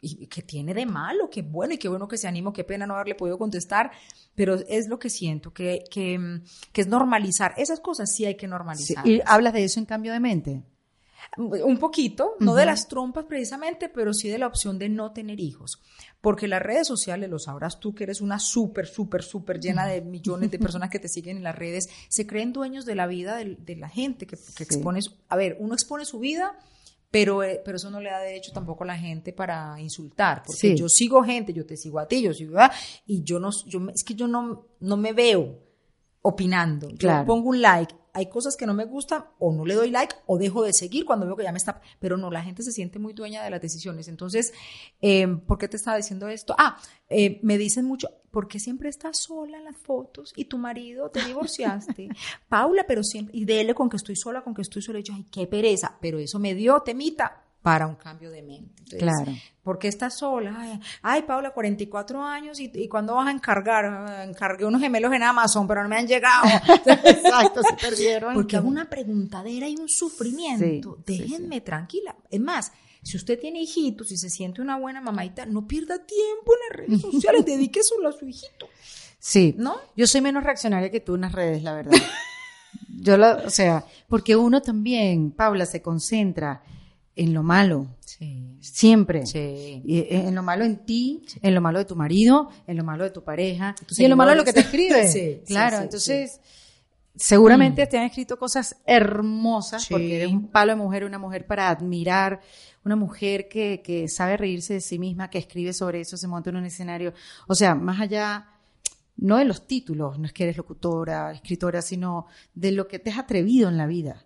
¿Y qué tiene de malo? Qué bueno y qué bueno que se animó, qué pena no haberle podido contestar, pero es lo que siento, que, que, que es normalizar. Esas cosas sí hay que Sí, normalizar. y hablas de eso en cambio de mente. Un poquito, no de las trompas precisamente, pero sí de la opción de no tener hijos. Porque las redes sociales, lo sabrás tú que eres una súper, súper, súper llena de millones de personas que te siguen en las redes, se creen dueños de la vida de, de la gente que, que Sí. expones. A ver, uno expone su vida, pero, eh, pero eso no le da derecho tampoco a la gente para insultar. Porque Sí. yo sigo gente, yo te sigo a ti, yo sigo a, y yo no, yo, es que yo no, no me veo opinando. Yo Claro. pongo un like. Hay cosas que no me gustan o no le doy like o dejo de seguir cuando veo que ya me está... Pero no, la gente se siente muy dueña de las decisiones. Entonces, eh, ¿por qué te estaba diciendo esto? Ah, eh, me dicen mucho, ¿por qué siempre estás sola en las fotos y tu marido te divorciaste? Paula, pero siempre... Y dele con que estoy sola, con que estoy sola. Y yo, ay, qué pereza. Pero eso me dio temita para un cambio de mente. Entonces, Claro. ¿Por qué estás sola? Ay, ay, Paula, 44 años y, y ¿cuándo vas a encargar? Ah, Encargué unos gemelos en Amazon, pero no me han llegado. Exacto, se perdieron. Porque hago una preguntadera y un sufrimiento. Sí, sí, Déjenme tranquila. Es más, si usted tiene hijitos y se siente una buena mamadita, no pierda tiempo en las redes sociales, dedique solo a su hijito. Sí, ¿No? Yo soy menos reaccionaria que tú en las redes, la verdad. Yo la, o sea, porque uno también, Paula, se concentra en lo malo, Sí. siempre. Sí. Y, eh, en lo malo en ti, en lo malo de tu marido, en lo malo de tu pareja, y en lo malo de lo que te escribe. Sí, sí, claro, entonces, seguramente te han escrito cosas hermosas, porque eres un palo de mujer, una mujer para admirar, una mujer que, que sabe reírse de sí misma, que escribe sobre eso, se monta en un escenario. O sea, más allá, no de los títulos, no es que eres locutora, escritora, sino de lo que te has atrevido en la vida.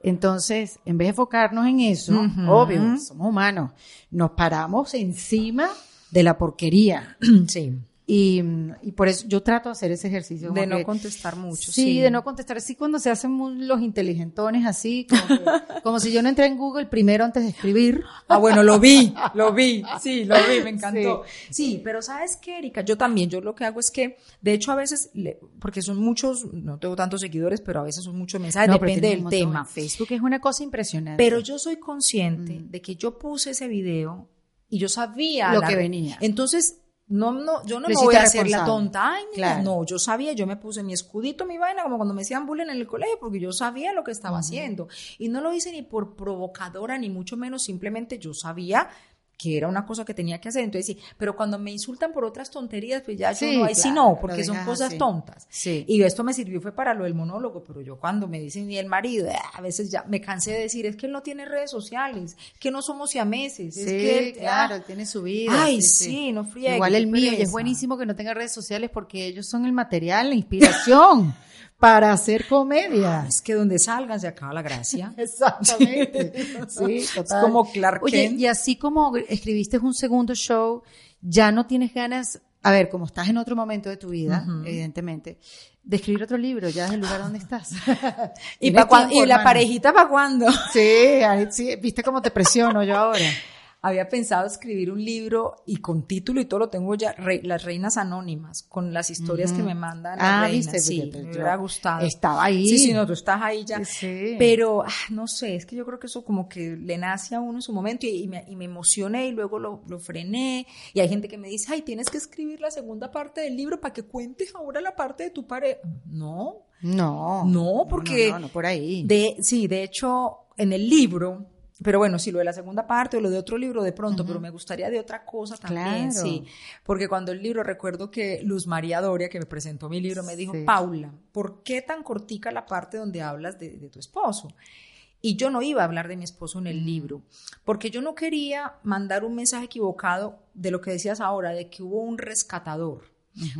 Entonces, en vez de enfocarnos en eso, obvio, somos humanos, nos paramos encima de la porquería. Sí. Y, y por eso yo trato de hacer ese ejercicio. De no que- contestar mucho. Sí, de no contestar. Sí, cuando se hacen muy- los inteligentones así, como, que- como si yo no entré en Google primero antes de escribir. Ah, bueno, lo vi, lo vi, sí, lo vi, me encantó. Sí, pero ¿sabes qué, Erika? Yo también, yo lo que hago es que, de hecho, a veces, le- porque son muchos, no tengo tantos seguidores, pero a veces son muchos mensajes, No, depende del tema. Facebook es una cosa impresionante. Pero yo soy consciente Mm. de que yo puse ese video y yo sabía Lo la- que venía. Entonces, no, no, yo no me voy a hacer la tonta. Ay, mira, Claro. no, yo sabía, yo me puse mi escudito, mi vaina, como cuando me hacían bullying en el colegio, porque yo sabía lo que estaba haciendo. Y no lo hice ni por provocadora, ni mucho menos, simplemente yo sabía que era una cosa que tenía que hacer. Entonces sí, pero cuando me insultan por otras tonterías, pues ya Sí, yo no, sí claro, no, porque son cosas así. tontas. Sí. Y esto me sirvió fue para lo del monólogo, pero yo cuando me dicen y el marido, ah, a veces ya me cansé de decir, es que él no tiene redes sociales, que no somos siameses, es Sí, que él- claro, ah, él tiene su vida. Ay, sí, no friegue, Igual el mío, y es buenísimo que no tenga redes sociales porque ellos son el material, la inspiración para hacer comedia. es que donde salgan se acaba la gracia. Exactamente. Sí, total. Es como Clark Oye, Kent. y así como escribiste un segundo show, ya no tienes ganas, a ver, como estás en otro momento de tu vida, evidentemente, de escribir otro libro, ya es el lugar donde estás. ¿Y, pa' tiempo, y la parejita para cuándo? Sí, ahí sí, viste cómo te presiono yo ahora. Había pensado escribir un libro y con título y todo lo tengo ya, Re- Las Reinas Anónimas, con las historias que me mandan las Ah, reinas. viste, sí, me hubiera gustado. estaba ahí. Sí, sí, no, tú estás ahí ya. Sí. Pero, ah, no sé, es que yo creo que eso como que le nace a uno en su momento y, y me, y me emocioné y luego lo, lo frené. Y hay gente que me dice, ay, tienes que escribir la segunda parte del libro para que cuentes ahora la parte de tu pareja. No, No. No, porque- No, no, no, por ahí. de, sí, de hecho, en el libro, pero bueno, sí, lo de la segunda parte o lo de otro libro de pronto, pero me gustaría de otra cosa también, Claro. sí. Porque cuando el libro, recuerdo que Luz María Doria, que me presentó mi libro, me dijo, Sí. Paula, ¿por qué tan cortica la parte donde hablas de, de tu esposo? Y yo no iba a hablar de mi esposo en el libro, porque yo no quería mandar un mensaje equivocado de lo que decías ahora, de que hubo un rescatador.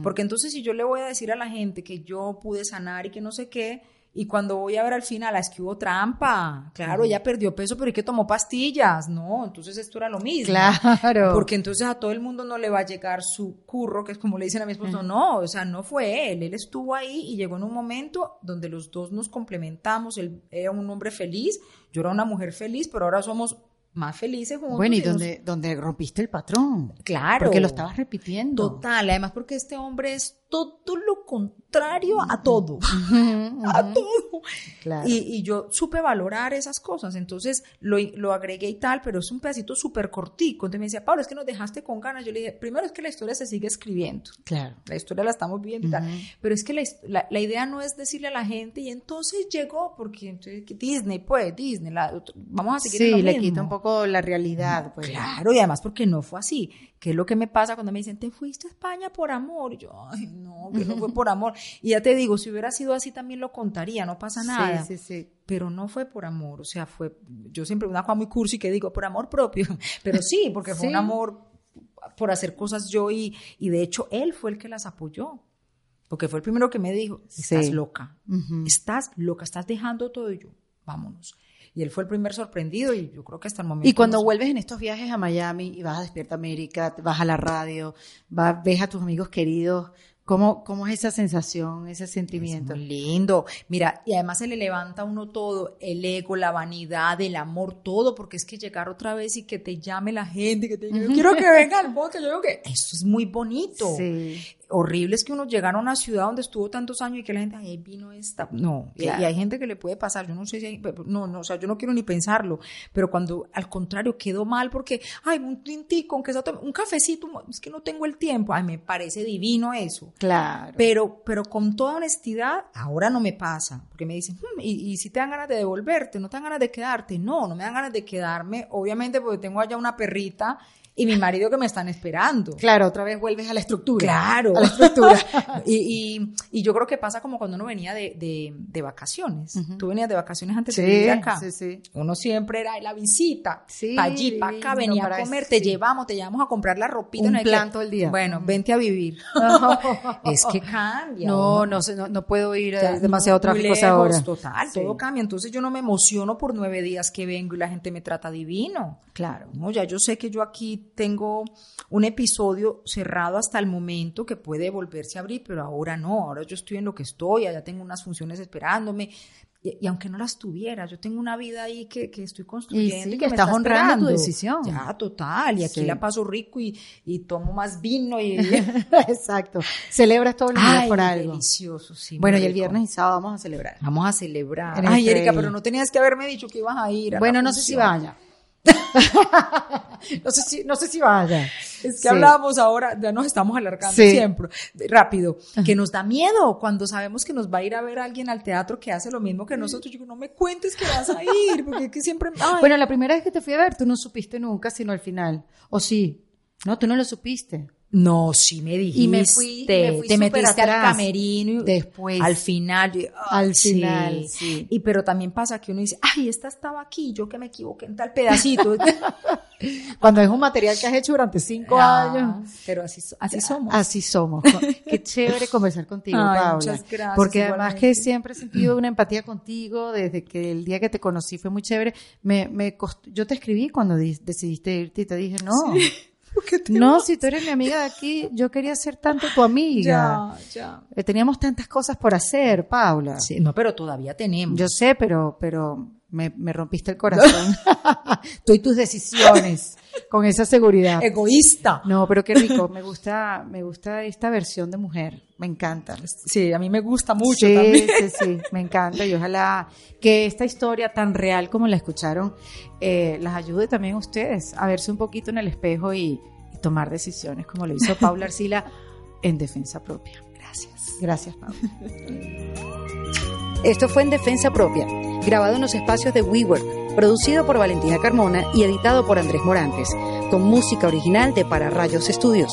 Porque entonces si yo le voy a decir a la gente que yo pude sanar y que no sé qué, y cuando voy a ver al final, "Ah, es que hubo trampa, claro, ella perdió peso, pero es que tomó pastillas, no, entonces esto era lo mismo. Claro. Porque entonces a todo el mundo no le va a llegar su curro, que es como le dicen a mi esposo, no, o sea, no fue él, él estuvo ahí y llegó en un momento donde los dos nos complementamos, él era un hombre feliz, yo era una mujer feliz, pero ahora somos más felices juntos. Bueno, y nos- donde, donde rompiste el patrón. Claro. Porque lo estabas repitiendo. Total, además porque este hombre es todo lo contrario a todo. A todo. Claro. Y, y yo supe valorar esas cosas, entonces lo, lo agregué y tal, pero es un pedacito súper cortico. Entonces me decía, Pablo, es que nos dejaste con ganas. Yo le dije, primero es que la historia se sigue escribiendo. Claro. La historia la estamos viviendo y tal. Pero es que la, la- la idea no es decirle a la gente y entonces llegó, porque entonces, Disney, pues, Disney, la- vamos a seguir en Sí, lo le mismo. quita un poco la realidad. Pues. Claro, y además porque no fue así. ¿Qué es lo que me pasa cuando me dicen, te fuiste a España por amor? Y yo, ay, no, que no fue por amor. Y ya te digo, si hubiera sido así también lo contaría, no pasa nada. Sí, sí, sí. Pero no fue por amor, o sea, fue, yo siempre, una cosa muy cursi que digo, por amor propio. Pero sí, porque fue un amor por hacer cosas yo y, y de hecho él fue el que las apoyó. Porque fue el primero que me dijo, estás loca, estás loca, estás dejando todo y yo, vámonos. Y él fue el primer sorprendido y yo creo que hasta el momento... Y cuando no vuelves en estos viajes a Miami y vas a Despierta América, vas a la radio, vas, ves a tus amigos queridos, ¿cómo, cómo es esa sensación, ese sentimiento? Lindo. Mira, y además se le levanta a uno todo, el ego, la vanidad, el amor, todo, porque es que llegar otra vez y que te llame la gente, que te diga, yo quiero que venga al podcast, yo digo que eso es muy bonito. Sí. Horrible es que uno llegara a una ciudad donde estuvo tantos años y que la gente, ay, vino esta. No, y- Claro. y, hay gente que le puede pasar, yo no sé si hay, no, no, o sea, yo no quiero ni pensarlo, pero cuando al contrario quedó mal porque, ay, un tintico, aunque sea un cafecito, es que no tengo el tiempo, ay, me parece divino eso. Claro. Pero, pero con toda honestidad, ahora no me pasa, porque me dicen, "Hmm, y, y si te dan ganas de devolverte, no te dan ganas de quedarte, no, no me dan ganas de quedarme, obviamente porque tengo allá una perrita y mi marido que me están esperando. Claro, otra vez vuelves a la estructura. Claro. A la estructura. y, y, y yo creo que pasa como cuando uno venía de, de, de vacaciones. Tú venías de vacaciones antes de vivir acá. sí, sí. Uno siempre era la visita. Sí, para allí, para acá, venía a comer, eso, te sí. llevamos, te llevamos a comprar la ropita. Un no que- plan todo el día. Bueno, vente a vivir. es que cambia. No, no, sé, no, no puedo ir, o sea, es demasiado muy tráfico lejos, esa hora. Total, Sí. todo cambia. Entonces yo no me emociono por nueve días que vengo y la gente me trata divino. Claro. No, ya yo sé que yo aquí tengo un episodio cerrado hasta el momento que puede volverse a abrir, pero ahora no, ahora yo estoy en lo que estoy, allá tengo unas funciones esperándome. Y, y aunque no las tuviera, yo tengo una vida ahí que, que estoy construyendo. sí, y que que me estás está honrando tu decisión. Ya, total. Y aquí Sí. la paso rico y, y tomo más vino y... Exacto. Celebras todos los días Ay, por algo. delicioso, sí. Bueno, y el viernes y sábado vamos a celebrar. Vamos a celebrar. Ay, Erika, estrella. pero no tenías que haberme dicho que ibas a ir. a Bueno, no sé si vaya. no sé si, no sé si vaya. Es que hablábamos ahora, ya nos estamos alargando siempre. Rápido, que nos da miedo cuando sabemos que nos va a ir a ver alguien al teatro que hace lo mismo que nosotros. Yo digo, no me cuentes que vas a ir, porque es que siempre. Bueno, la primera vez que te fui a ver, tú no supiste nunca, sino al final. ¿O sí? No, tú no lo supiste. No, sí me dijiste. Y me fui, te metiste al camerino y después. Al final. al final, sí. Y pero también pasa que uno dice, ay, esta estaba aquí, yo que me equivoqué en tal pedacito. Cuando es un material que has hecho durante cinco años. Pero así, así somos. Así somos. Qué chévere conversar contigo, Paula. Muchas gracias. Porque además que siempre he sentido una empatía contigo desde que el día que te conocí fue muy chévere. Me, me yo te escribí cuando decidiste irte y te dije, no. No, si tú eres mi amiga de aquí, yo quería ser tanto tu amiga. Ya, ya. Eh, teníamos tantas cosas por hacer, Paula. Sí, no, pero todavía tenemos. Yo sé, pero, pero me, me rompiste el corazón. tú y tus decisiones, con esa seguridad. Egoísta. No, pero qué rico. Me gusta, me gusta esta versión de mujer. Me encanta. Sí, a mí me gusta mucho sí, también. Sí, sí, me encanta. Y ojalá que esta historia tan real como la escucharon, eh, las ayude también a ustedes a verse un poquito en el espejo y, y tomar decisiones, como lo hizo Paula Arcila en defensa propia. Gracias. Gracias, Paula. Esto fue en defensa propia, grabado en los espacios de WeWork, producido por Valentina Carmona y editado por Andrés Morantes, con música original de Para Rayos Estudios.